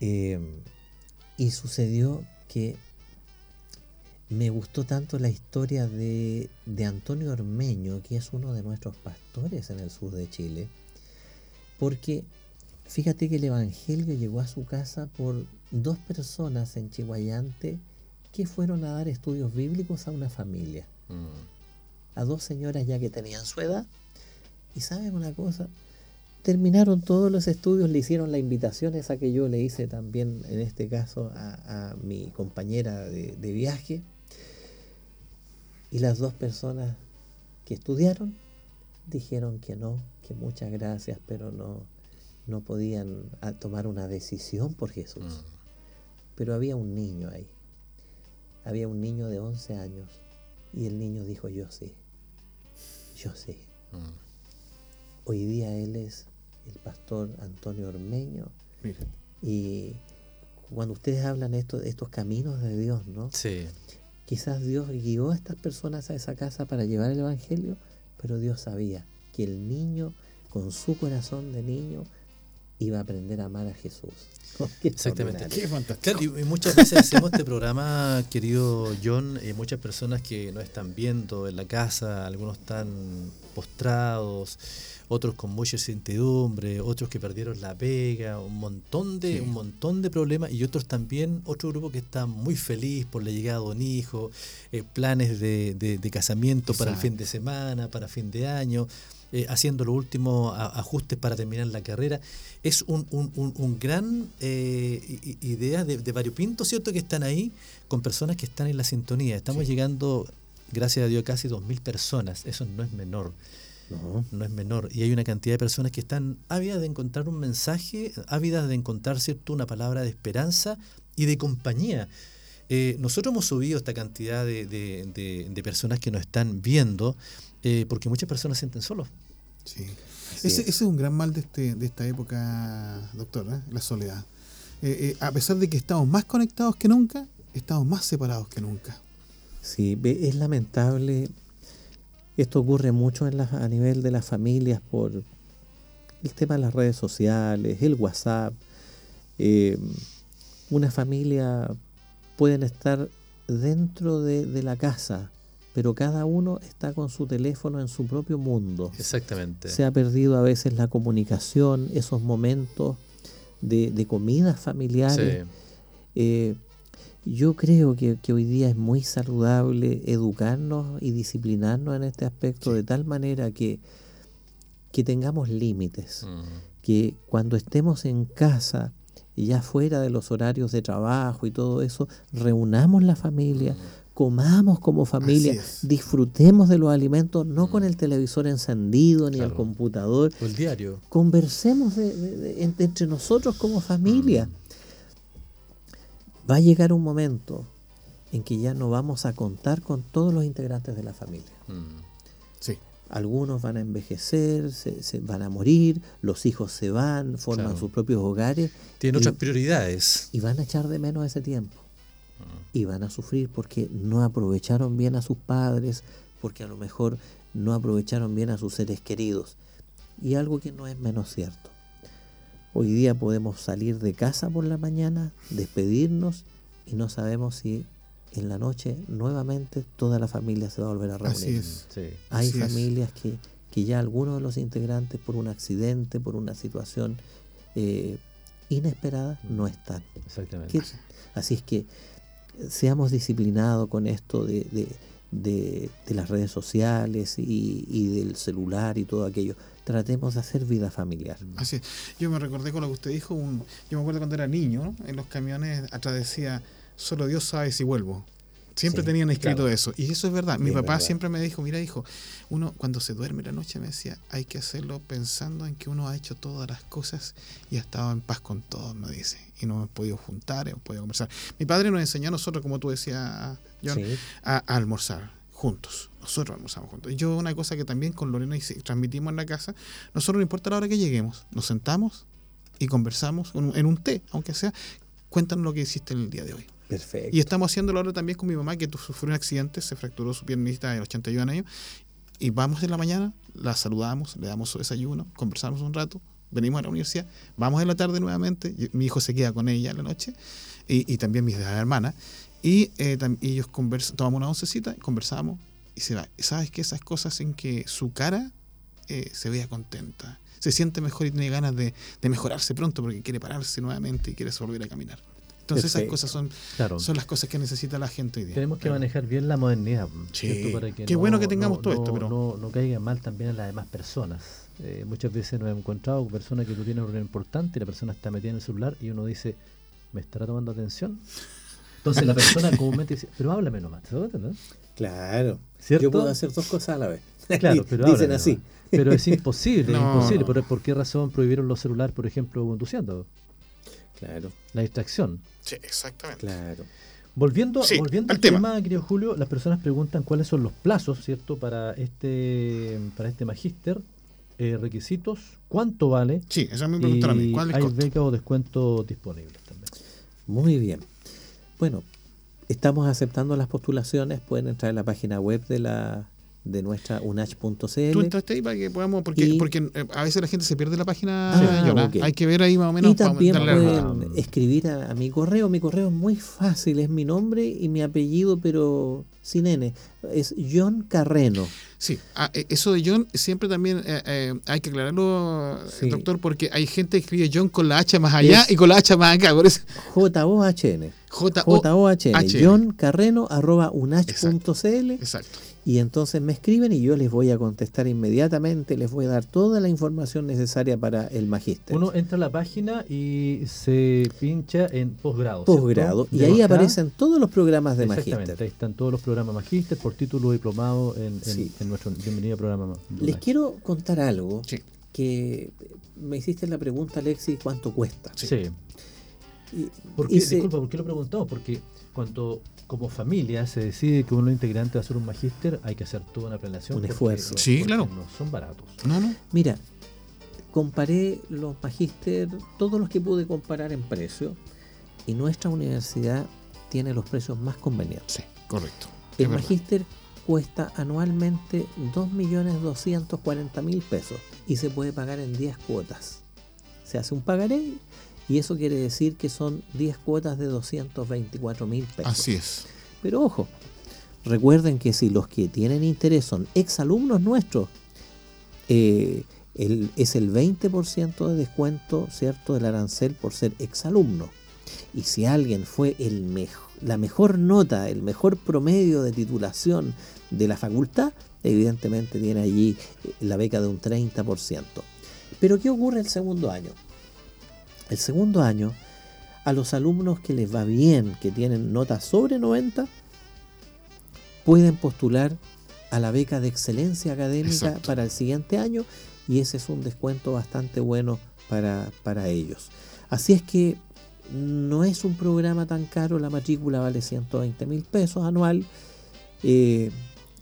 Eh, y sucedió que me gustó tanto la historia de, de, Antonio Ormeño, que es uno de nuestros pastores en el sur de Chile, porque fíjate que el Evangelio llegó a su casa por dos personas en Chihuayante que fueron a dar estudios bíblicos a una familia, mm. a dos señoras ya que tenían su edad, y saben una cosa, terminaron todos los estudios, le hicieron la invitación esa que yo le hice también en este caso a, mi compañera de, de viaje, y las dos personas que estudiaron dijeron que no, que muchas gracias, pero no, no podían tomar una decisión por Jesús. Mm. Pero había un niño ahí. Había un niño de 11 años. Y el niño dijo, yo sé. Yo. Mm. Hoy día él es el pastor Antonio Ormeño. Y cuando ustedes hablan de estos, estos caminos de Dios, ¿no? Sí. Quizás Dios guió a estas personas a esa casa para llevar el Evangelio, pero Dios sabía que el niño, con su corazón de niño, iba a aprender a amar a Jesús. Exactamente. Qué fantástico. y, muchas veces hacemos este programa, querido John, y muchas personas que nos están viendo en la casa, algunos están postrados, otros con mucha incertidumbre, otros que perdieron la pega, un montón de, un montón de problemas, y otros también, otro grupo que está muy feliz por la llegada de un hijo, eh, planes de, de, casamiento para el fin de semana, para fin de año. Eh, haciendo los últimos ajustes para terminar la carrera. Es un, un, un, gran eh, idea de, de variopinto, ¿cierto? Que están ahí con personas que están en la sintonía. Estamos llegando, gracias a Dios, casi 2.000 personas. Eso no es menor. No. no es menor. Y hay una cantidad de personas que están ávidas de encontrar un mensaje, ávidas de encontrar ¿cierto? una palabra de esperanza y de compañía. Eh, nosotros hemos subido esta cantidad de, de, personas que nos están viendo eh, porque muchas personas se sienten solos. Sí. Ese, es un gran mal de, este, de esta época, doctor, ¿eh? la soledad. a pesar de que estamos más conectados que nunca, estamos más separados que nunca. Sí, es lamentable esto ocurre mucho en a nivel de las familias por el tema de las redes sociales, el WhatsApp. Eh, una familia pueden estar dentro de, la casa, pero cada uno está con su teléfono en su propio mundo. Exactamente. Se ha perdido a veces la comunicación, esos momentos de, de comidas familiares. Eh, yo creo que, hoy día es muy saludable educarnos y disciplinarnos en este aspecto de tal manera que, que tengamos límites, que cuando estemos en casa, y ya fuera de los horarios de trabajo y todo eso, reunamos la familia, comamos como familia, disfrutemos de los alimentos, no con el televisor encendido ni el computador. O el diario. Conversemos entre nosotros como familia va a llegar un momento en que ya no vamos a contar con todos los integrantes de la familia. Mm. Sí. Algunos van a envejecer, se, van a morir, los hijos se van, forman sus propios hogares. Tienen otras prioridades. Y van a echar de menos ese tiempo. Y van a sufrir porque no aprovecharon bien a sus padres, porque a lo mejor no aprovecharon bien a sus seres queridos. Y algo que no es menos cierto. Hoy día podemos salir de casa por la mañana, despedirnos y no sabemos si en la noche nuevamente toda la familia se va a volver a reunir. Hay familias que, que, ya algunos de los integrantes por un accidente, por una situación eh, inesperada, no están. Exactamente. así es que seamos disciplinados con esto de, de, las redes sociales y, y del celular y todo aquello tratemos de hacer vida familiar. Así Yo me recordé con lo que usted dijo, un, yo me acuerdo cuando era niño, en los camiones atrás decía, solo Dios sabe si vuelvo. Siempre tenían escrito eso. Y eso es verdad. Mi papá siempre me dijo, mira hijo, uno cuando se duerme la noche me decía, hay que hacerlo pensando en que uno ha hecho todas las cosas y ha estado en paz con todos, me dice. Y no hemos podido juntar, hemos podido conversar. Mi padre nos enseñó a nosotros, como tú decías, John, a almorzar juntos. Nosotros almorzamos juntos. Y yo una cosa que también con Lorena y transmitimos en la casa, nosotros no importa la hora que lleguemos, nos sentamos y conversamos en un té, aunque sea, cuéntanos lo que hiciste en el día de hoy. Y estamos haciéndolo ahora también con mi mamá, que sufrió un accidente, se fracturó su piernita de 81 años. Y vamos en la mañana, la saludamos, le damos su desayuno, conversamos un rato, venimos a la universidad, vamos en la tarde nuevamente, mi hijo se queda con ella en la noche, y, y también mis hermanas, y, eh, ellos conversan, tomamos una oncecita, conversamos, y se va. ¿Sabes qué? Esas cosas en que su cara eh, se vea contenta, se siente mejor y tiene ganas de mejorarse pronto porque quiere pararse nuevamente y quiere volver a caminar. Entonces esas cosas son, son las cosas que necesita la gente hoy día. Tenemos que manejar bien la modernidad. Sí. Para que Qué bueno que tengamos todo esto, pero... No, no caiga mal también a las demás personas. Eh, muchas veces nos hemos encontrado con personas que tú tienes un importante y la persona está metida en el celular y uno dice, ¿me estará tomando atención? Entonces la persona comúnmente dice, pero háblame nomás, ¿no? Claro. Yo puedo hacer dos cosas a la vez. Claro, pero dicen así. Pero es imposible, es imposible. ¿Por, ¿Por, qué razón prohibieron los celulares, por ejemplo, conduciendo? Claro. La distracción. Sí, exactamente. Claro. Volviendo, volviendo al tema. querido Julio, las personas preguntan cuáles son los plazos, ¿cierto?, para este para este magíster, eh, requisitos, cuánto vale. Sí, esa me preguntaron a mí. ¿Cuál es hay becas o descuentos disponibles también. Muy bien. Bueno, estamos aceptando las postulaciones, pueden entrar en la página web de la de nuestra unach.cl. Tú entraste ahí para que podamos, porque, porque eh, a veces la gente se pierde la página, ah, hay que ver ahí más o menos. Y también pueden escribir a, mi correo, mi correo es muy fácil, es mi nombre y mi apellido, pero sin N, es John Carreno. Sí, ah, eh, eso de John siempre también eh, hay que aclararlo, doctor, porque hay gente que escribe John con la H más allá y con la H más acá. J-O-H-N. J-O-H-N. John Carreno arroba unach.cl. Exacto. Y entonces me escriben y yo les voy a contestar inmediatamente, les voy a dar toda la información necesaria para el magíster. Uno entra a la página y se pincha en posgrado. Posgrado. Y ahí aparecen todos los programas de magíster. Ahí están todos los programas magíster por título diplomado en, nuestro bienvenido programa. Les quiero contar algo que me hiciste la pregunta, Alexi, ¿cuánto cuesta? Sí. ¿Por qué, disculpa, ¿por qué lo preguntamos? Porque cuando como familia se decide que uno integrante va a ser un magíster, hay que hacer toda una planeación. Un esfuerzo. sí, claro. No son baratos. No, no. Mira, comparé los magíster, todos los que pude comparar en precio, y nuestra universidad tiene los precios más convenientes. Sí, correcto. El magíster cuesta anualmente 2.240.000 pesos y se puede pagar en 10 cuotas. Se hace un pagaré y eso quiere decir que son 10 cuotas de 224 mil pesos. Así es. Pero ojo, recuerden que si los que tienen interés son exalumnos nuestros, eh, es el 20% de descuento, ¿cierto?, del arancel por ser exalumno. Y si alguien fue el la mejor nota, el mejor promedio de titulación de la facultad, evidentemente tiene allí eh, la beca de un 30%. Pero ¿qué ocurre el segundo año? El segundo año, a los alumnos que les va bien, que tienen notas sobre 90, pueden postular a la beca de excelencia académica para el siguiente año y ese es un descuento bastante bueno para, para ellos. Así es que no es un programa tan caro, la matrícula vale 120 mil pesos anual. Eh,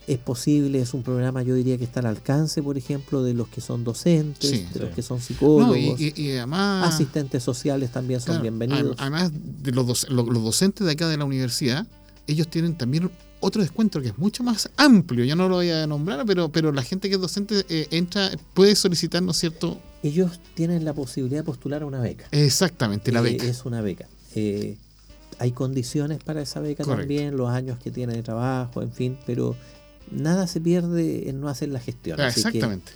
es posible, es un programa yo diría que está al alcance, por ejemplo, de los que son docentes, de los que son psicólogos, y, además, asistentes sociales también son bienvenidos. Además de los, los, docentes de acá de la universidad, ellos tienen también otro descuento que es mucho más amplio, ya no lo voy a nombrar, pero, pero la gente que es docente eh, entra, puede solicitar, ¿no es cierto? Ellos tienen la posibilidad de postular a una beca. Exactamente, la eh, beca. Es una beca. Eh, hay condiciones para esa beca también, los años que tiene de trabajo, en fin, pero nada se pierde en no hacer la gestión. exactamente.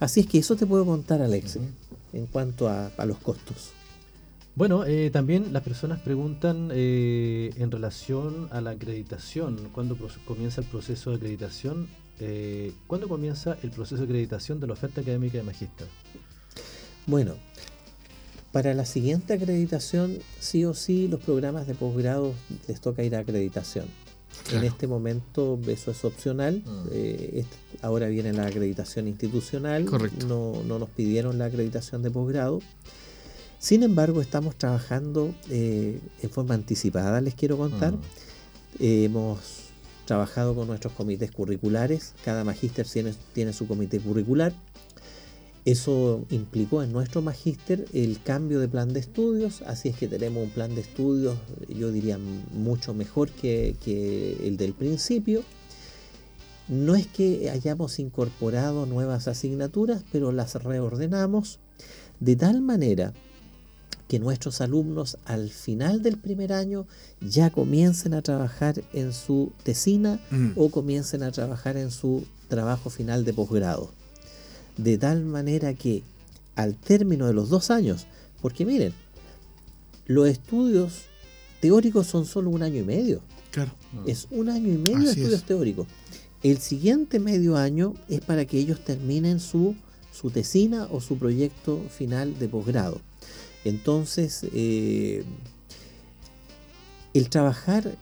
Así, es que eso te puedo contar, Alex, en cuanto a, los costos. Bueno, eh, también las personas preguntan eh, en relación a la acreditación, ¿cuándo comienza el proceso de acreditación? Eh, ¿Cuándo comienza el proceso de acreditación de la oferta académica de magíster? Bueno, para la siguiente acreditación, sí o sí, los programas de posgrado les toca ir a acreditación. En este momento eso es opcional. Mm. Eh, ahora viene la acreditación institucional. No, no, nos pidieron la acreditación de posgrado. Sin embargo, estamos trabajando eh, en forma anticipada, les quiero contar. Mm. hemos trabajado con nuestros comités curriculares. Cada magíster tiene, tiene su comité curricular. Eso implicó en nuestro magíster el cambio de plan de estudios, así es que tenemos un plan de estudios, yo diría, mucho mejor que, que el del principio. No es que hayamos incorporado nuevas asignaturas, pero las reordenamos de tal manera que nuestros alumnos al final del primer año ya comiencen a trabajar en su tesina Mm. o comiencen a trabajar en su trabajo final de posgrado. De tal manera que al término de los dos años, porque miren, los estudios teóricos son solo un año y medio. Claro. Es un año y medio de estudios es. teóricos. El siguiente medio año es para que ellos terminen su, su tesina o su proyecto final de posgrado. Entonces, eh, el trabajar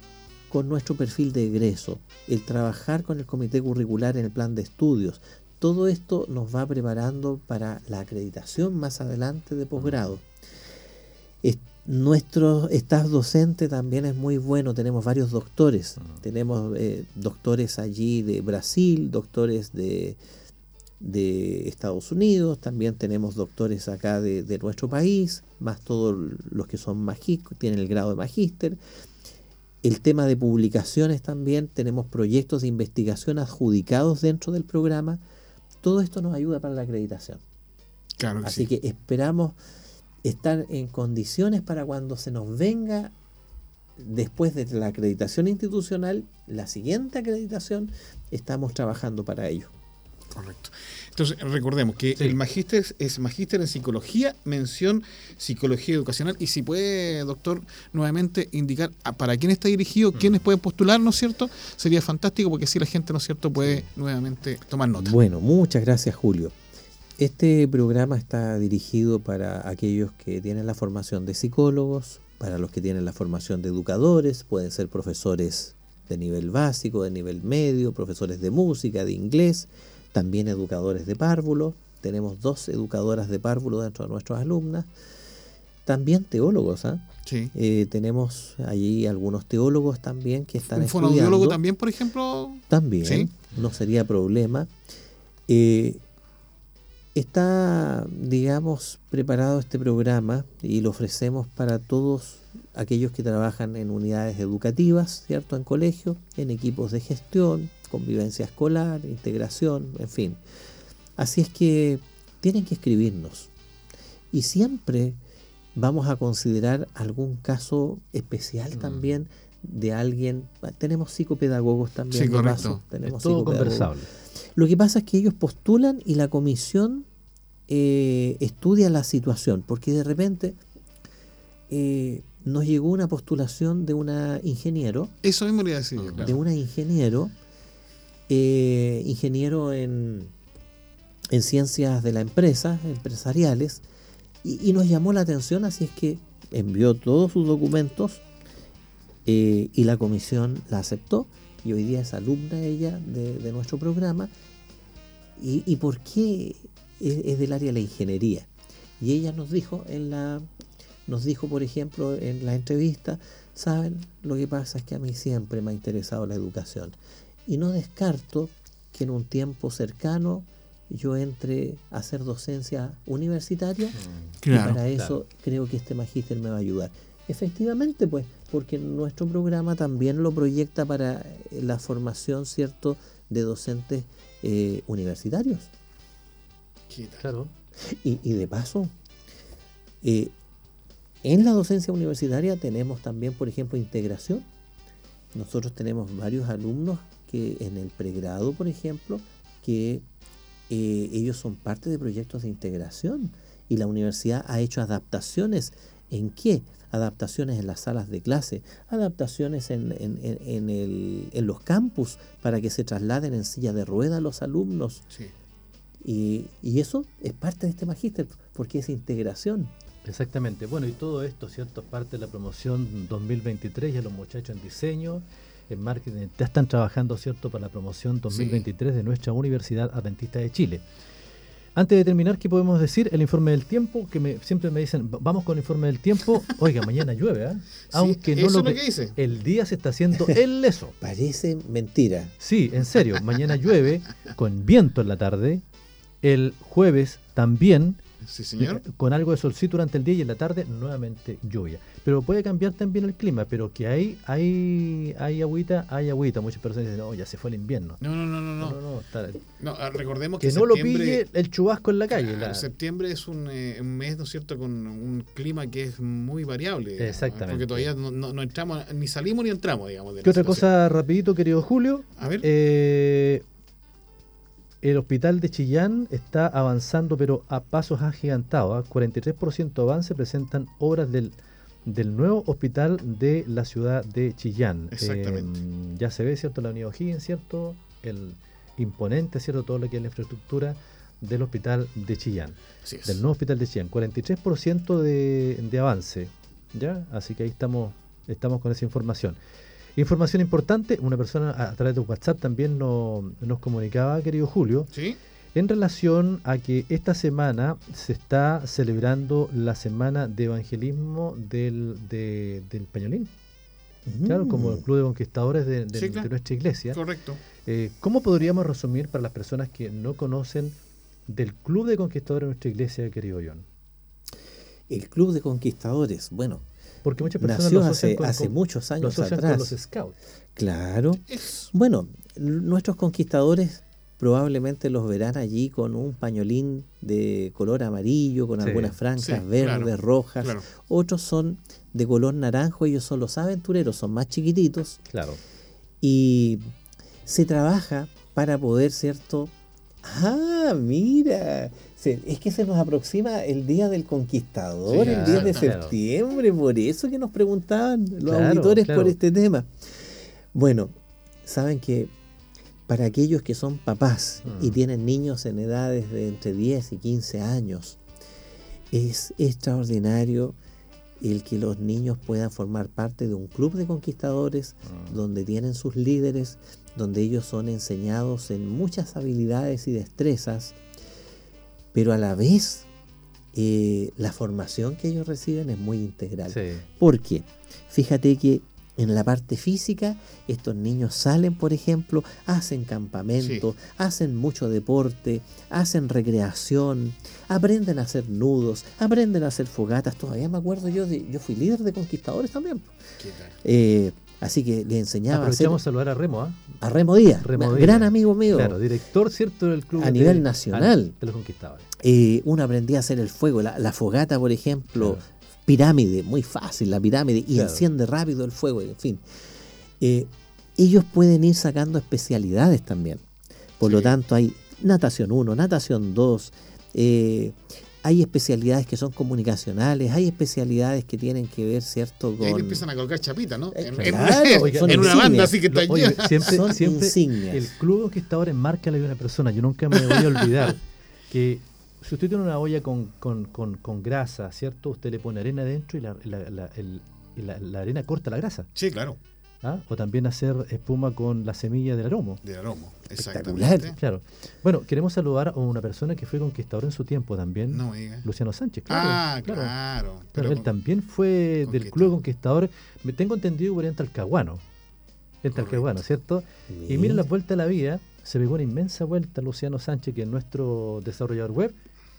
con nuestro perfil de egreso, el trabajar con el comité curricular en el plan de estudios, todo esto nos va preparando para la acreditación más adelante de posgrado. Es- nuestro staff docente también es muy bueno, tenemos varios doctores, tenemos eh, doctores allí de Brasil, doctores de, de Estados Unidos, también tenemos doctores acá de, de nuestro país, más todos los que son tienen el grado de magíster. El tema de publicaciones también, tenemos proyectos de investigación adjudicados dentro del programa. Todo esto nos ayuda para la acreditación. Claro que Así sí. que esperamos estar en condiciones para cuando se nos venga después de la acreditación institucional, la siguiente acreditación, estamos trabajando para ello. Correcto. Entonces, recordemos que Sí. el magíster es magíster en psicología, mención psicología educacional. Y si puede, doctor, nuevamente indicar a- para quién está dirigido, quiénes pueden postular, ¿no es cierto? Sería fantástico porque así la gente, ¿no es cierto?, puede nuevamente tomar nota. Bueno, muchas gracias Julio. Este programa está dirigido para aquellos que tienen la formación de psicólogos, para los que tienen la formación de educadores, pueden ser profesores de nivel básico, de nivel medio, profesores de música, de inglés, también educadores de párvulo. Tenemos dos educadoras de párvulo dentro de nuestras alumnas. También teólogos, ¿ah? Sí. Eh, tenemos allí algunos teólogos también que están Un fonoaudiólogo también, por ejemplo. También, Sí. no sería problema. Eh, está, digamos, preparado este programa y lo ofrecemos para todos aquellos que trabajan en unidades educativas, ¿cierto? En colegios, en equipos de gestión, convivencia escolar, integración, en fin. Así es que tienen que escribirnos. Y siempre vamos a considerar algún caso especial Mm. también de alguien. Tenemos psicopedagogos también. Sí, de correcto. paso, tenemos Es todo psicopedagogos. conversable. Lo que pasa es que ellos postulan y la comisión eh, estudia la situación, porque de repente eh, nos llegó una postulación de una ingeniero, Eso mismo le iba a decir. claro. de una ingeniero, eh, ingeniero en, en ciencias de la empresa, empresariales, y, nos llamó la atención, así es que envió todos sus documentos eh, y la comisión la aceptó, y hoy día es alumna ella de, de nuestro programa. ¿Y, y por qué es, es del área de la ingeniería? Y ella nos dijo en la nos dijo, por ejemplo, en la entrevista, saben, lo que pasa es que a mí siempre me ha interesado la educación y no descarto que en un tiempo cercano yo entre a hacer docencia universitaria y Claro. para eso creo que este magíster me va a ayudar. Efectivamente, pues, porque nuestro programa también lo proyecta para eh, la formación, ¿cierto?, de docentes eh, universitarios. Claro. Y, y de paso, eh, en la docencia universitaria tenemos también, por ejemplo, integración. Nosotros tenemos varios alumnos que en el pregrado, por ejemplo, que eh, ellos son parte de proyectos de integración y la universidad ha hecho adaptaciones. ¿En qué? Adaptaciones en las salas de clase, adaptaciones en, en- en- el- en los campus para que se trasladen en silla de rueda los alumnos. Sí. Y, y eso es parte de este magíster, porque es integración. Exactamente. Bueno, y todo esto, ¿cierto? Es parte de la promoción 2023. Ya los muchachos en diseño, en marketing, ya están trabajando, ¿cierto? Para la promoción 2023 de nuestra Universidad Adventista de Chile. Antes de terminar, ¿qué podemos decir? El informe del tiempo, que me, siempre me dicen, vamos con el informe del tiempo. Oiga, mañana llueve, ¿eh? Aunque no lo lo que dice. El día se está haciendo el leso. Parece mentira. Sí, en serio, mañana llueve con viento en la tarde. El jueves también Sí, señor. con algo de solcito durante el día y en la tarde nuevamente lluvia. Pero puede cambiar también el clima, pero que hay hay hay agüita, hay agüita. Muchas personas dicen, no, ya se fue el invierno. No, no, no, no. No, no. no, no, está- No, ah, recordemos que, que no lo pille el chubasco en la calle. claro, la- septiembre es un, eh, un mes, ¿no es cierto?, con un clima que es muy variable. Exactamente. Porque todavía no, no- no entramos, ni salimos ni entramos, digamos. de ¿Qué otra situación. cosa rapidito, querido Julio? A ver. Eh, el hospital de Chillán está avanzando, pero a pasos agigantados. ¿ah? 43% avance presentan obras del, del nuevo hospital de la ciudad de Chillán. Exactamente. Eh, ya se ve, ¿cierto? La unidad O'Higgins, ¿cierto? El imponente, ¿cierto? Todo lo que es la infraestructura del hospital de Chillán. Así es. Del nuevo hospital de Chillán. 43% de, de avance. ¿Ya? Así que ahí estamos, estamos con esa información. Información importante, una persona a, a través de WhatsApp también no- nos comunicaba, querido Julio, ¿Sí? en relación a que esta semana se está celebrando la semana de evangelismo del, de- del Pañolín. Claro, como el Club de Conquistadores de, de- Sí, claro. de nuestra iglesia. Correcto. Eh, ¿Cómo podríamos resumir para las personas que no conocen del Club de Conquistadores de nuestra iglesia, querido John? El Club de Conquistadores, bueno, Porque muchas personas nació lo hace, con- hace con- muchos años atrás. con los scouts. Claro. Es, Bueno, nuestros conquistadores probablemente los verán allí con un pañolín de color amarillo, con Sí, algunas franjas sí, verdes, claro, rojas. claro. Otros son de color naranjo, ellos son los aventureros, son más chiquititos Claro. y se trabaja para poder, ¿cierto? Ah, mira, es que se nos aproxima el Día del Conquistador, Sí, el 10 de claro. septiembre, por eso que nos preguntaban los Claro, auditores por este tema. Bueno, saben que para aquellos que son papás y Mm. tienen niños en edades de entre 10 y 15 años, es extraordinario el que los niños puedan formar parte de un club de conquistadores Mm. donde tienen sus líderes, donde ellos son enseñados en muchas habilidades y destrezas, pero a la vez eh, la formación que ellos reciben es muy integral. Sí. Porque fíjate que en la parte física, estos niños salen, por ejemplo, hacen campamento, hacen mucho deporte, hacen recreación, aprenden a hacer nudos, aprenden a hacer fogatas. Todavía me acuerdo yo de, yo fui líder de conquistadores también. ¿qué tal? Eh, así que le enseñaba a hacer Aprovechamos a saludar a Remo, ¿ah? a Remo Díaz, Remo un Díaz. gran amigo mío. Claro, director, ¿cierto? Del club A de- nivel nacional. de los conquistadores. Eh, uno aprendía a hacer el fuego, la, la fogata, por ejemplo, Claro. pirámide, muy fácil la pirámide, y Claro. enciende rápido el fuego, en fin. Eh, ellos pueden ir sacando especialidades también. Por lo tanto, hay natación 1, natación 2, eh, hay especialidades que son comunicacionales, hay especialidades que tienen que ver, ¿cierto? Y ahí Con... le empiezan a colgar chapita, ¿no? Eh, En, claro, en- oiga, son en una insignias. banda así que está Oye, llena. siempre, Son siempre insignias. el club de conquistadores marca la vida de una persona. Yo nunca me voy a olvidar que si usted tiene una olla con, con, con, con grasa, ¿cierto? Usted le pone arena dentro y la, la, la- el- y la- la arena corta la grasa. Sí, claro, ¿ah? O también hacer espuma con la semilla del aromo. del aromo. Espectacular. Exactamente. Claro. Bueno, queremos saludar a una persona que fue conquistador en su tiempo también. No. Luciano Sánchez, claro. Ah, claro. Pero él con- también fue del Club de Conquistadores. Me tengo entendido por en Talcahuano. En Talcahuano, ¿cierto? Y mira la vuelta a la vida. Se pegó una inmensa vuelta Luciano Sánchez, que es nuestro desarrollador web,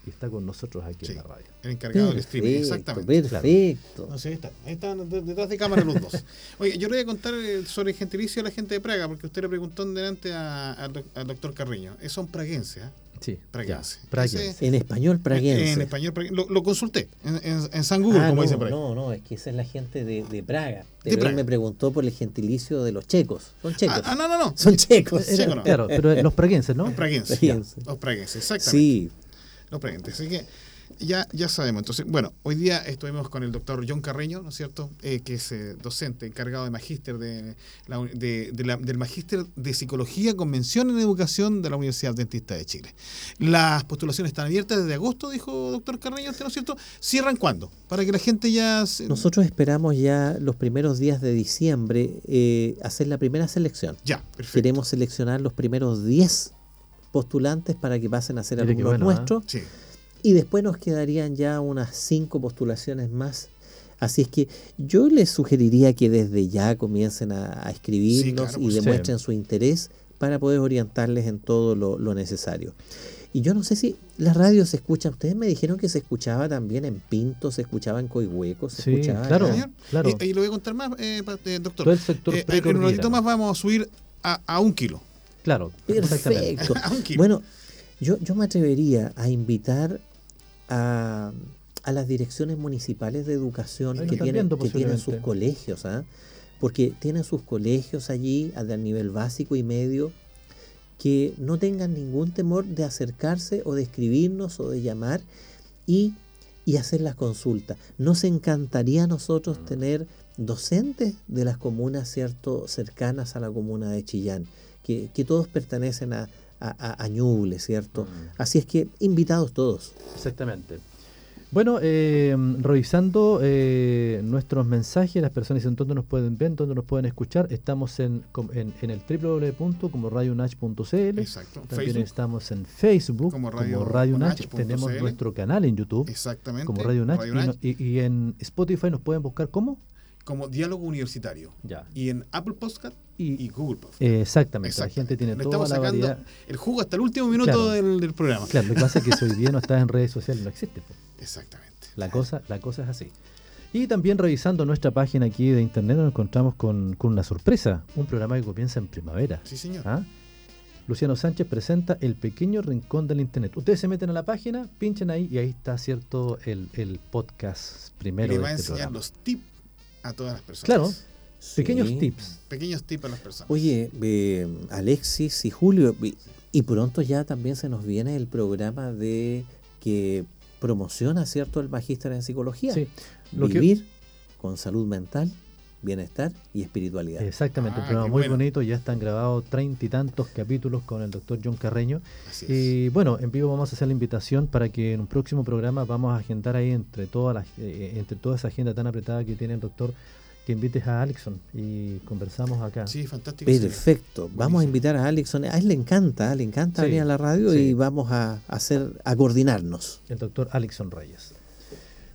y está con nosotros aquí Sí. en la radio. el encargado del streaming, exactamente. perfecto. No sé, ahí está. Ahí están de- detrás de cámara los dos. Oye, yo le voy a contar eh, sobre el gentilicio de la gente de Praga, porque usted le preguntó en delante a- al doc- al doctor Carriño. Eh, Son praguenses, ¿eh? Sí, Praguense. ya, praguense. Ese- En español praguense. En español, praguense. lo, lo consulté en, en- en San Google, Ah, como no, dicen por ahí. no, no, es que esa es la gente de, de Praga. De él Praga. me preguntó por el gentilicio de los checos. Son checos. Ah, ah, no, no, no. Son checos. Claro, pero los praguenses, ¿no? Los praguenses. Praguense. Los praguenses, exactamente. Sí, Los praguenses. Así que ya, ya sabemos. Entonces, bueno, hoy día estuvimos con el doctor John Carreño, ¿no es cierto? Eh, que es eh, docente encargado de magíster de la de- de la- del magíster de psicología con mención en educación de la Universidad Dentista de Chile. Las postulaciones están abiertas desde agosto, dijo doctor Carreño, ¿no es cierto? ¿Cierran cuándo? Para que la gente ya... se- nosotros esperamos ya los primeros días de diciembre eh, hacer la primera selección. Ya, perfecto. Queremos seleccionar los primeros 10 postulantes para que pasen a ser qué alumnos bueno, ¿ah? nuestros. Sí. Y después nos quedarían ya unas cinco postulaciones más. Así es que yo les sugeriría que desde ya comiencen a, a escribirnos claro, y pues, demuestren su interés para poder orientarles en todo lo, lo necesario. Y yo no sé si la radio se escucha, ustedes me dijeron que se escuchaba también en Pinto, se escuchaba en Coihueco, se Sí, escuchaba claro. claro. Y, y lo voy a contar más, eh, eh, doctor. Todo el sector Eh, en un ratito más vamos a subir a, a un kilo. Claro. Perfecto. Bueno, yo, yo me atrevería a invitar a, a las direcciones municipales de educación que tienen, que tienen sus colegios, ¿ah? porque tienen sus colegios allí a nivel básico y medio que no tengan ningún temor de acercarse o de escribirnos o de llamar y, y hacer las consultas. Nos encantaría a nosotros Mm. tener docentes de las comunas cierto cercanas a la comuna de Chillán, que, que todos pertenecen a, a, a- a Ñuble, ¿cierto? Mm. Así es que invitados todos. Exactamente. Bueno, eh, revisando eh, nuestros mensajes, las personas dicen dónde nos pueden ver, dónde nos pueden escuchar. Estamos en, en, en el www.comorradionach.cl. Exacto. También Facebook. estamos en Facebook Como como Radio Nach. Nach.cl. Tenemos nuestro canal en YouTube Exactamente. como Radio Nach. Radio y, Nach, no- y- y en Spotify nos pueden buscar como. Como diálogo universitario. Ya. Y en Apple Podcast Y, y Google Podcast. eh, exactamente, la Exactamente. gente tiene Le toda estamos la sacando variedad. el jugo hasta el último minuto Claro. del, del programa. Claro, lo que pasa es que si hoy día no estás en redes sociales, no existe. pues. Exactamente. La cosa, la cosa es así. Y también revisando nuestra página aquí de internet nos encontramos con, con una sorpresa, un programa que comienza en primavera. Sí, señor. ¿Ah? Luciano Sánchez presenta El Pequeño Rincón del Internet. Ustedes se meten a la página, pinchan ahí y ahí está cierto el, el podcast Y primero le de va a este enseñar programa. los tips a todas las personas. Claro, pequeños Sí. tips. Pequeños tips a las personas. Oye, eh, Alexis y Julio, y, y pronto ya también se nos viene el programa de que promociona, ¿cierto?, el magíster en psicología. Sí, lo que- Vivir con salud mental, bienestar y espiritualidad. Exactamente, un Ah, programa muy bueno. bonito, ya están grabados treinta y tantos capítulos con el doctor John Carreño. Así es. Y bueno, en vivo vamos a hacer la invitación para que en un próximo programa vamos a agendar ahí entre todas las, eh, entre toda esa agenda tan apretada que tiene el doctor, que invites a Alexon y conversamos acá. Sí, fantástico. Perfecto. Vamos a invitar a Alexon. A él le encanta, le encanta Sí, venir a la radio sí. y vamos a hacer, a coordinarnos. El doctor Alexon Reyes.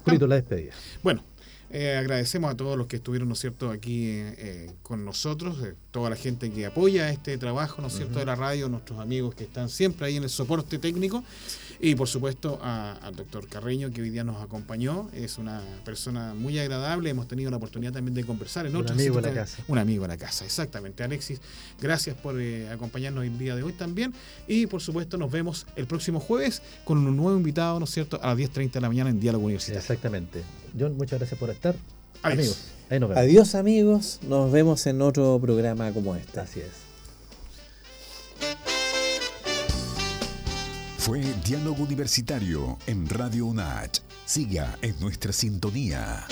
Julito, la despedida. Bueno, eh, agradecemos a todos los que estuvieron, ¿no es cierto?, aquí eh, eh, con nosotros, eh, toda la gente que apoya este trabajo, ¿no es cierto?, de la radio, nuestros amigos que están siempre ahí en el soporte técnico y, por supuesto, a- al doctor Carreño que hoy día nos acompañó. Es una persona muy agradable, hemos tenido la oportunidad también de conversar en Un otras amigo de la casa. Un amigo de la casa, exactamente. Alexis, gracias por eh, acompañarnos el día de hoy también. Y por supuesto, nos vemos el próximo jueves con un nuevo invitado, ¿no es cierto?, a las 10.30 de la mañana en Diálogo Universitario. Exactamente. John, muchas gracias por estar. Adiós. Amigos, ahí nos vemos. Adiós amigos, nos vemos en otro programa como este. Así es. Fue Diálogo Universitario en Radio UNACH. Siga en nuestra sintonía.